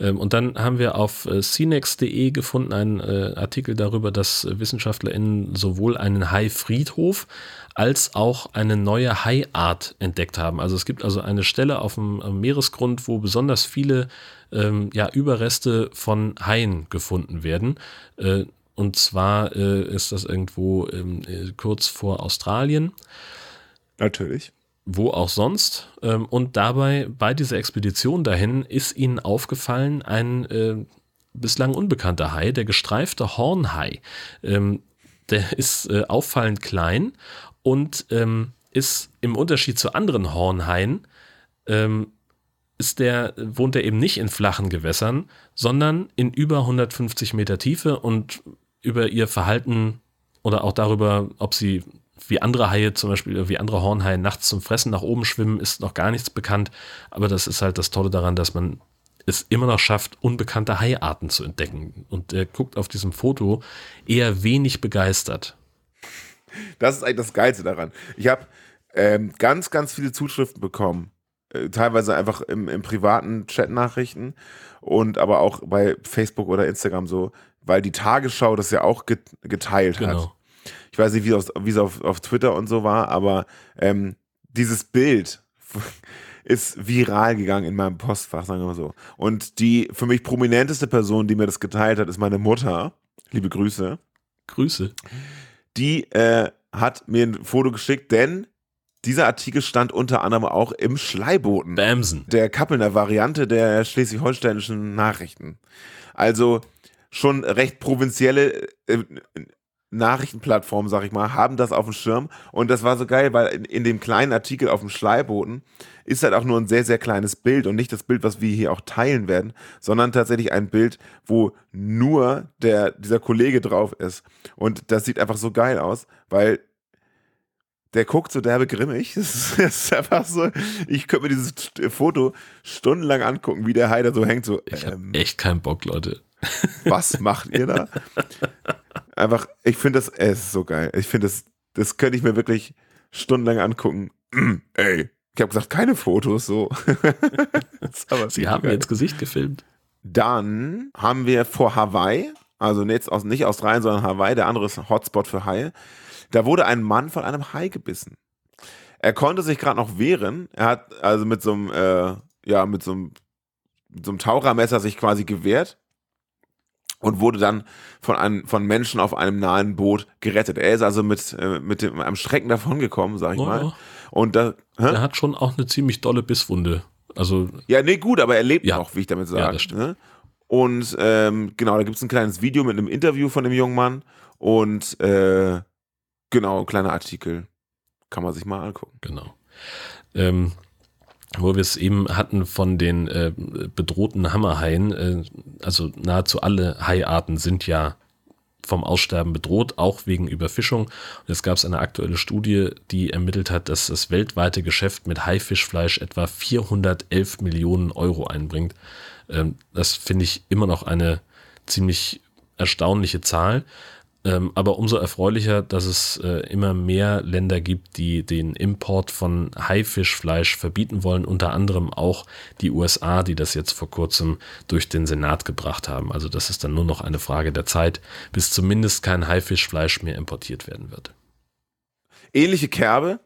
Ähm, Und dann haben wir auf äh, cnex.de gefunden einen äh, Artikel darüber, dass WissenschaftlerInnen sowohl einen Haifriedhof als auch eine neue Haiart entdeckt haben. Also es gibt also eine Stelle auf dem Meeresgrund, wo besonders viele ähm, ja, Überreste von Haien gefunden werden. Äh, und zwar ist das irgendwo ähm, äh, kurz vor Australien Natürlich. Wo auch sonst. Ähm, Und dabei, bei dieser Expedition dahin, ist ihnen aufgefallen ein äh, bislang unbekannter Hai, der gestreifte Hornhai. Ähm, der ist äh, auffallend klein und ähm, ist im Unterschied zu anderen Hornhaien, ähm, ist der, wohnt er eben nicht in flachen Gewässern, sondern in über 150 Meter Tiefe und über ihr Verhalten oder auch darüber, ob sie wie andere Haie zum Beispiel, wie andere Hornhaie nachts zum Fressen nach oben schwimmen, ist noch gar nichts bekannt. Aber das ist halt das Tolle daran, dass man es immer noch schafft, unbekannte Haiarten zu entdecken. Und er guckt auf diesem Foto eher wenig begeistert. Das ist eigentlich das Geilste daran. Ich habe ähm, ganz, ganz viele Zuschriften bekommen. Äh, teilweise einfach im, im privaten Chat-Nachrichten und aber auch bei Facebook oder Instagram so, weil die Tagesschau das ja auch get geteilt hat. Ich weiß nicht, wie es es auf, auf Twitter und so war, aber ähm, dieses Bild ist viral gegangen in meinem Postfach, sagen wir mal so. Und die für mich prominenteste Person, die mir das geteilt hat, ist meine Mutter. Liebe Grüße. Grüße. Die äh, hat mir ein Foto geschickt, denn dieser Artikel stand unter anderem auch im Schleiboten Bamsen. der Kappelner Variante der schleswig-holsteinischen Nachrichten. Also schon recht provinzielle äh, Nachrichtenplattformen, sag ich mal, haben das auf dem Schirm. Und das war so geil, weil in, in dem kleinen Artikel auf dem Schleiboten ist halt auch nur ein sehr, sehr kleines Bild und nicht das Bild, was wir hier auch teilen werden, sondern tatsächlich ein Bild, wo nur der, dieser Kollege drauf ist. Und das sieht einfach so geil aus, weil der guckt so derbe grimmig. Das ist, einfach so. Ich könnte mir dieses Foto stundenlang angucken, wie der Heider so hängt. So, Ich habe ähm, echt keinen Bock, Leute. was macht ihr da? Einfach, ich finde das, es ist so geil. Ich finde das, das könnte ich mir wirklich stundenlang angucken. Ey, ich habe gesagt, keine Fotos so. Sie haben mir geil. ins Gesicht gefilmt. Dann haben wir vor Hawaii, also jetzt aus, nicht Australien, sondern Hawaii, der andere ist ein Hotspot für Haie. Da wurde ein Mann von einem Hai gebissen. Er konnte sich gerade noch wehren. Er hat also mit so einem, äh, ja, mit so einem, mit so einem Tauchermesser sich quasi gewehrt und wurde dann von, einem, von Menschen auf einem nahen Boot gerettet. Er ist also mit, äh, mit dem, einem Schrecken davongekommen, sag ich Oh, mal. Und da, hä? Er hat schon auch eine ziemlich dolle Bisswunde. Also, Ja, nee, gut, aber er lebt Ja. noch, wie ich damit Ja, sage. stimmt. ne? Und ähm, genau, da gibt es ein kleines Video mit einem Interview von dem jungen Mann und äh, genau, ein kleiner Artikel. Kann man sich mal angucken. genau. Ähm, wo wir es eben hatten von den äh, bedrohten Hammerhaien, äh, also nahezu alle Haiarten sind ja vom Aussterben bedroht, auch wegen Überfischung. Und jetzt gab es eine aktuelle Studie, die ermittelt hat, dass das weltweite Geschäft mit Haifischfleisch etwa 411 Millionen Euro einbringt. Ähm, das finde ich immer noch eine ziemlich erstaunliche Zahl. Ähm, aber umso erfreulicher, dass es äh, immer mehr Länder gibt, die den Import von Haifischfleisch verbieten wollen, unter anderem auch die USA, die das jetzt vor kurzem durch den Senat gebracht haben. Also das ist dann nur noch eine Frage der Zeit, bis zumindest kein Haifischfleisch mehr importiert werden wird. Ähnliche Kerbe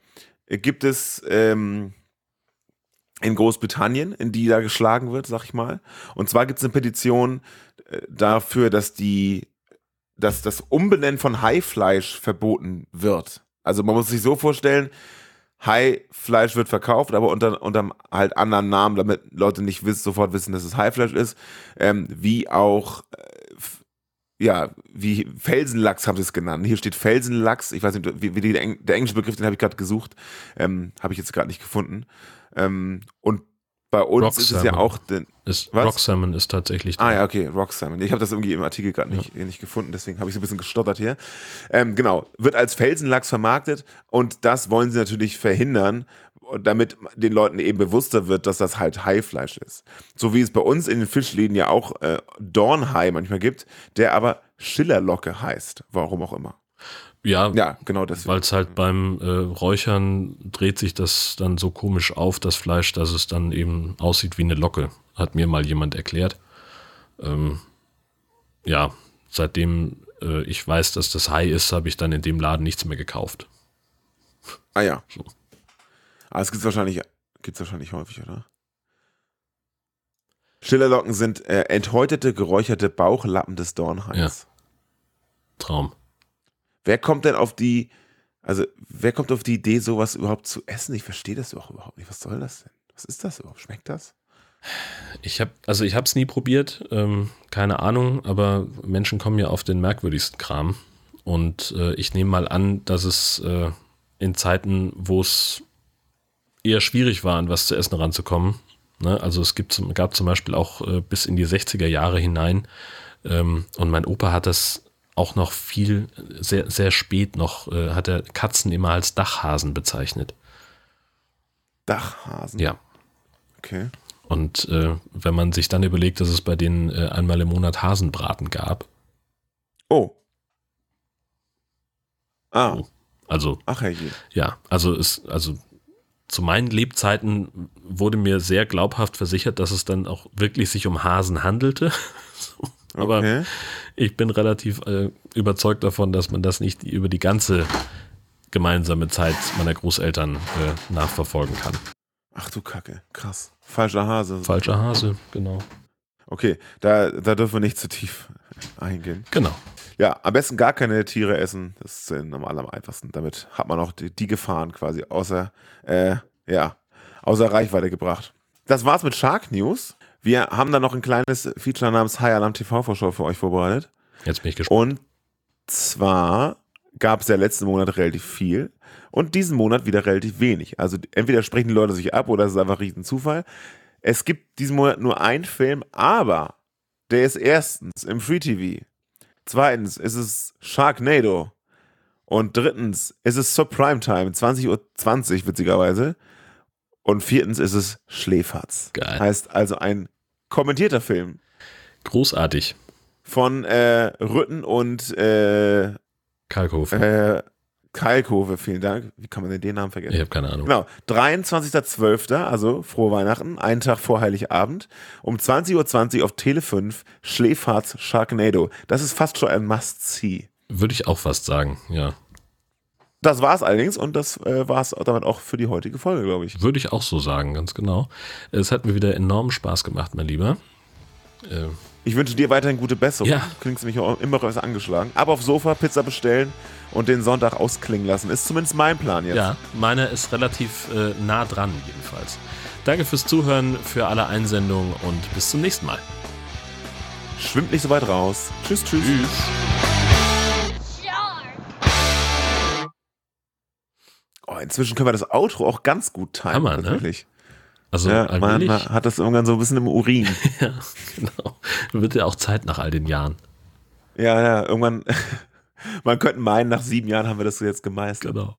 gibt es ähm, in Großbritannien, in die da geschlagen wird, sag ich mal. Und zwar gibt es eine Petition äh, dafür, dass die dass das Umbenennen von Haifleisch verboten wird. Also man muss sich so vorstellen, Haifleisch wird verkauft, aber unter, unter halt anderen Namen, damit Leute nicht wissen, sofort wissen, dass es Haifleisch ist, ähm, wie auch äh, ja, wie Felsenlachs haben sie es genannt. Hier steht Felsenlachs. Ich weiß nicht, wie, wie die, der englische Begriff, den habe ich gerade gesucht, ähm, habe ich jetzt gerade nicht gefunden. Ähm, und bei uns Rock ist es ja auch. Den, ist, Rock Salmon ist tatsächlich. Ah ja, okay, Rock Salmon. Ich habe das irgendwie im Artikel gerade nicht, ja. nicht gefunden, deswegen habe ich so ein bisschen gestottert hier. Ähm, genau, wird als Felsenlachs vermarktet und das wollen sie natürlich verhindern, damit den Leuten eben bewusster wird, dass das halt Haifleisch ist. So wie es bei uns in den Fischläden ja auch äh, Dornhai manchmal gibt, der aber Schillerlocke heißt, warum auch immer. Ja, ja genau das. Weil es halt beim äh, Räuchern dreht sich das dann so komisch auf, das Fleisch, dass es dann eben aussieht wie eine Locke. Hat mir mal jemand erklärt. Ähm, ja, seitdem äh, ich weiß, dass das Hai ist, habe ich dann in dem Laden nichts mehr gekauft. Ah ja. So. Aber es gibt wahrscheinlich, gibt's wahrscheinlich häufig, oder? Schillerlocken sind äh, enthäutete, geräucherte Bauchlappen des Dornhais. Ja. Traum. Wer kommt denn auf die, also wer kommt auf die Idee, sowas überhaupt zu essen? Ich verstehe das auch überhaupt nicht. Was soll das denn? Was ist das überhaupt? Schmeckt das? Ich habe, also ich habe es nie probiert, ähm, keine Ahnung, aber Menschen kommen ja auf den merkwürdigsten Kram. Und äh, ich nehme mal an, dass es äh, in Zeiten, wo es eher schwierig war, an was zu essen ranzukommen. Ne? Also es gibt, gab zum Beispiel auch äh, bis in die 60er Jahre hinein, ähm, und mein Opa hat das auch noch viel, sehr, sehr spät noch, äh, hat er Katzen immer als Dachhasen bezeichnet. Dachhasen? Ja. Okay. Und äh, wenn man sich dann überlegt, dass es bei denen äh, einmal im Monat Hasenbraten gab. Oh. Ah. Oh. Also. Ach herrje. Ja, also es, also zu meinen Lebzeiten wurde mir sehr glaubhaft versichert, dass es dann auch wirklich sich um Hasen handelte. Aber okay. ich bin relativ äh, überzeugt davon, dass man das nicht über die ganze gemeinsame Zeit meiner Großeltern äh, nachverfolgen kann. Ach du Kacke, krass. Falscher Hase. Falscher Hase, genau. Okay, da, da dürfen wir nicht zu tief eingehen. Genau. Ja, am besten gar keine Tiere essen. Das ist am aller einfachsten. Damit hat man auch die, die Gefahren quasi außer, äh, ja, außer Reichweite gebracht. Das war's mit Shark News. Wir haben da noch ein kleines Feature namens High Alarm TV-Vorschau für euch vorbereitet. Jetzt bin ich gespannt. Und zwar gab es ja letzten Monat relativ viel und diesen Monat wieder relativ wenig. Also entweder sprechen die Leute sich ab oder es ist einfach riesen Zufall. Es gibt diesen Monat nur einen Film, aber der ist erstens im Free TV. Zweitens ist es Sharknado. Und drittens ist es zur Primetime, 20.20 Uhr, 20, witzigerweise. Und viertens ist es Schläferz. Geil. Heißt also ein kommentierter Film. Großartig. Von äh, Rütten und äh, Kalkhofe. Äh, Kalkhofe, vielen Dank. Wie kann man denn den Namen vergessen? Ich habe keine Ahnung. Genau, 23.12., also frohe Weihnachten, einen Tag vor Heiligabend, um 20.20 Uhr auf Tele 5, Schläferz Sharknado. Das ist fast schon ein Must-See. Würde ich auch fast sagen, ja. Das war es allerdings und das äh, war es damit auch für die heutige Folge, glaube ich. Würde ich auch so sagen, ganz genau. Es hat mir wieder enormen Spaß gemacht, mein Lieber. Äh, ich wünsche dir weiterhin gute Besserung. Ja. Klingst nämlich auch immer was angeschlagen. Aber auf Sofa Pizza bestellen und den Sonntag ausklingen lassen. Ist zumindest mein Plan jetzt. Ja, meine ist relativ äh, nah dran, jedenfalls. Danke fürs Zuhören, für alle Einsendungen und bis zum nächsten Mal. Schwimmt nicht so weit raus. Tschüss, tschüss. Tschüss. Oh, inzwischen können wir das Outro auch ganz gut teilen. Hammer, ne? tatsächlich. Ne? Also ja, man, man, hat das irgendwann so ein bisschen im Urin. ja, genau. Wird ja auch Zeit nach all den Jahren. Ja, ja, irgendwann, man könnte meinen, nach sieben Jahren haben wir das jetzt gemeistert. Genau.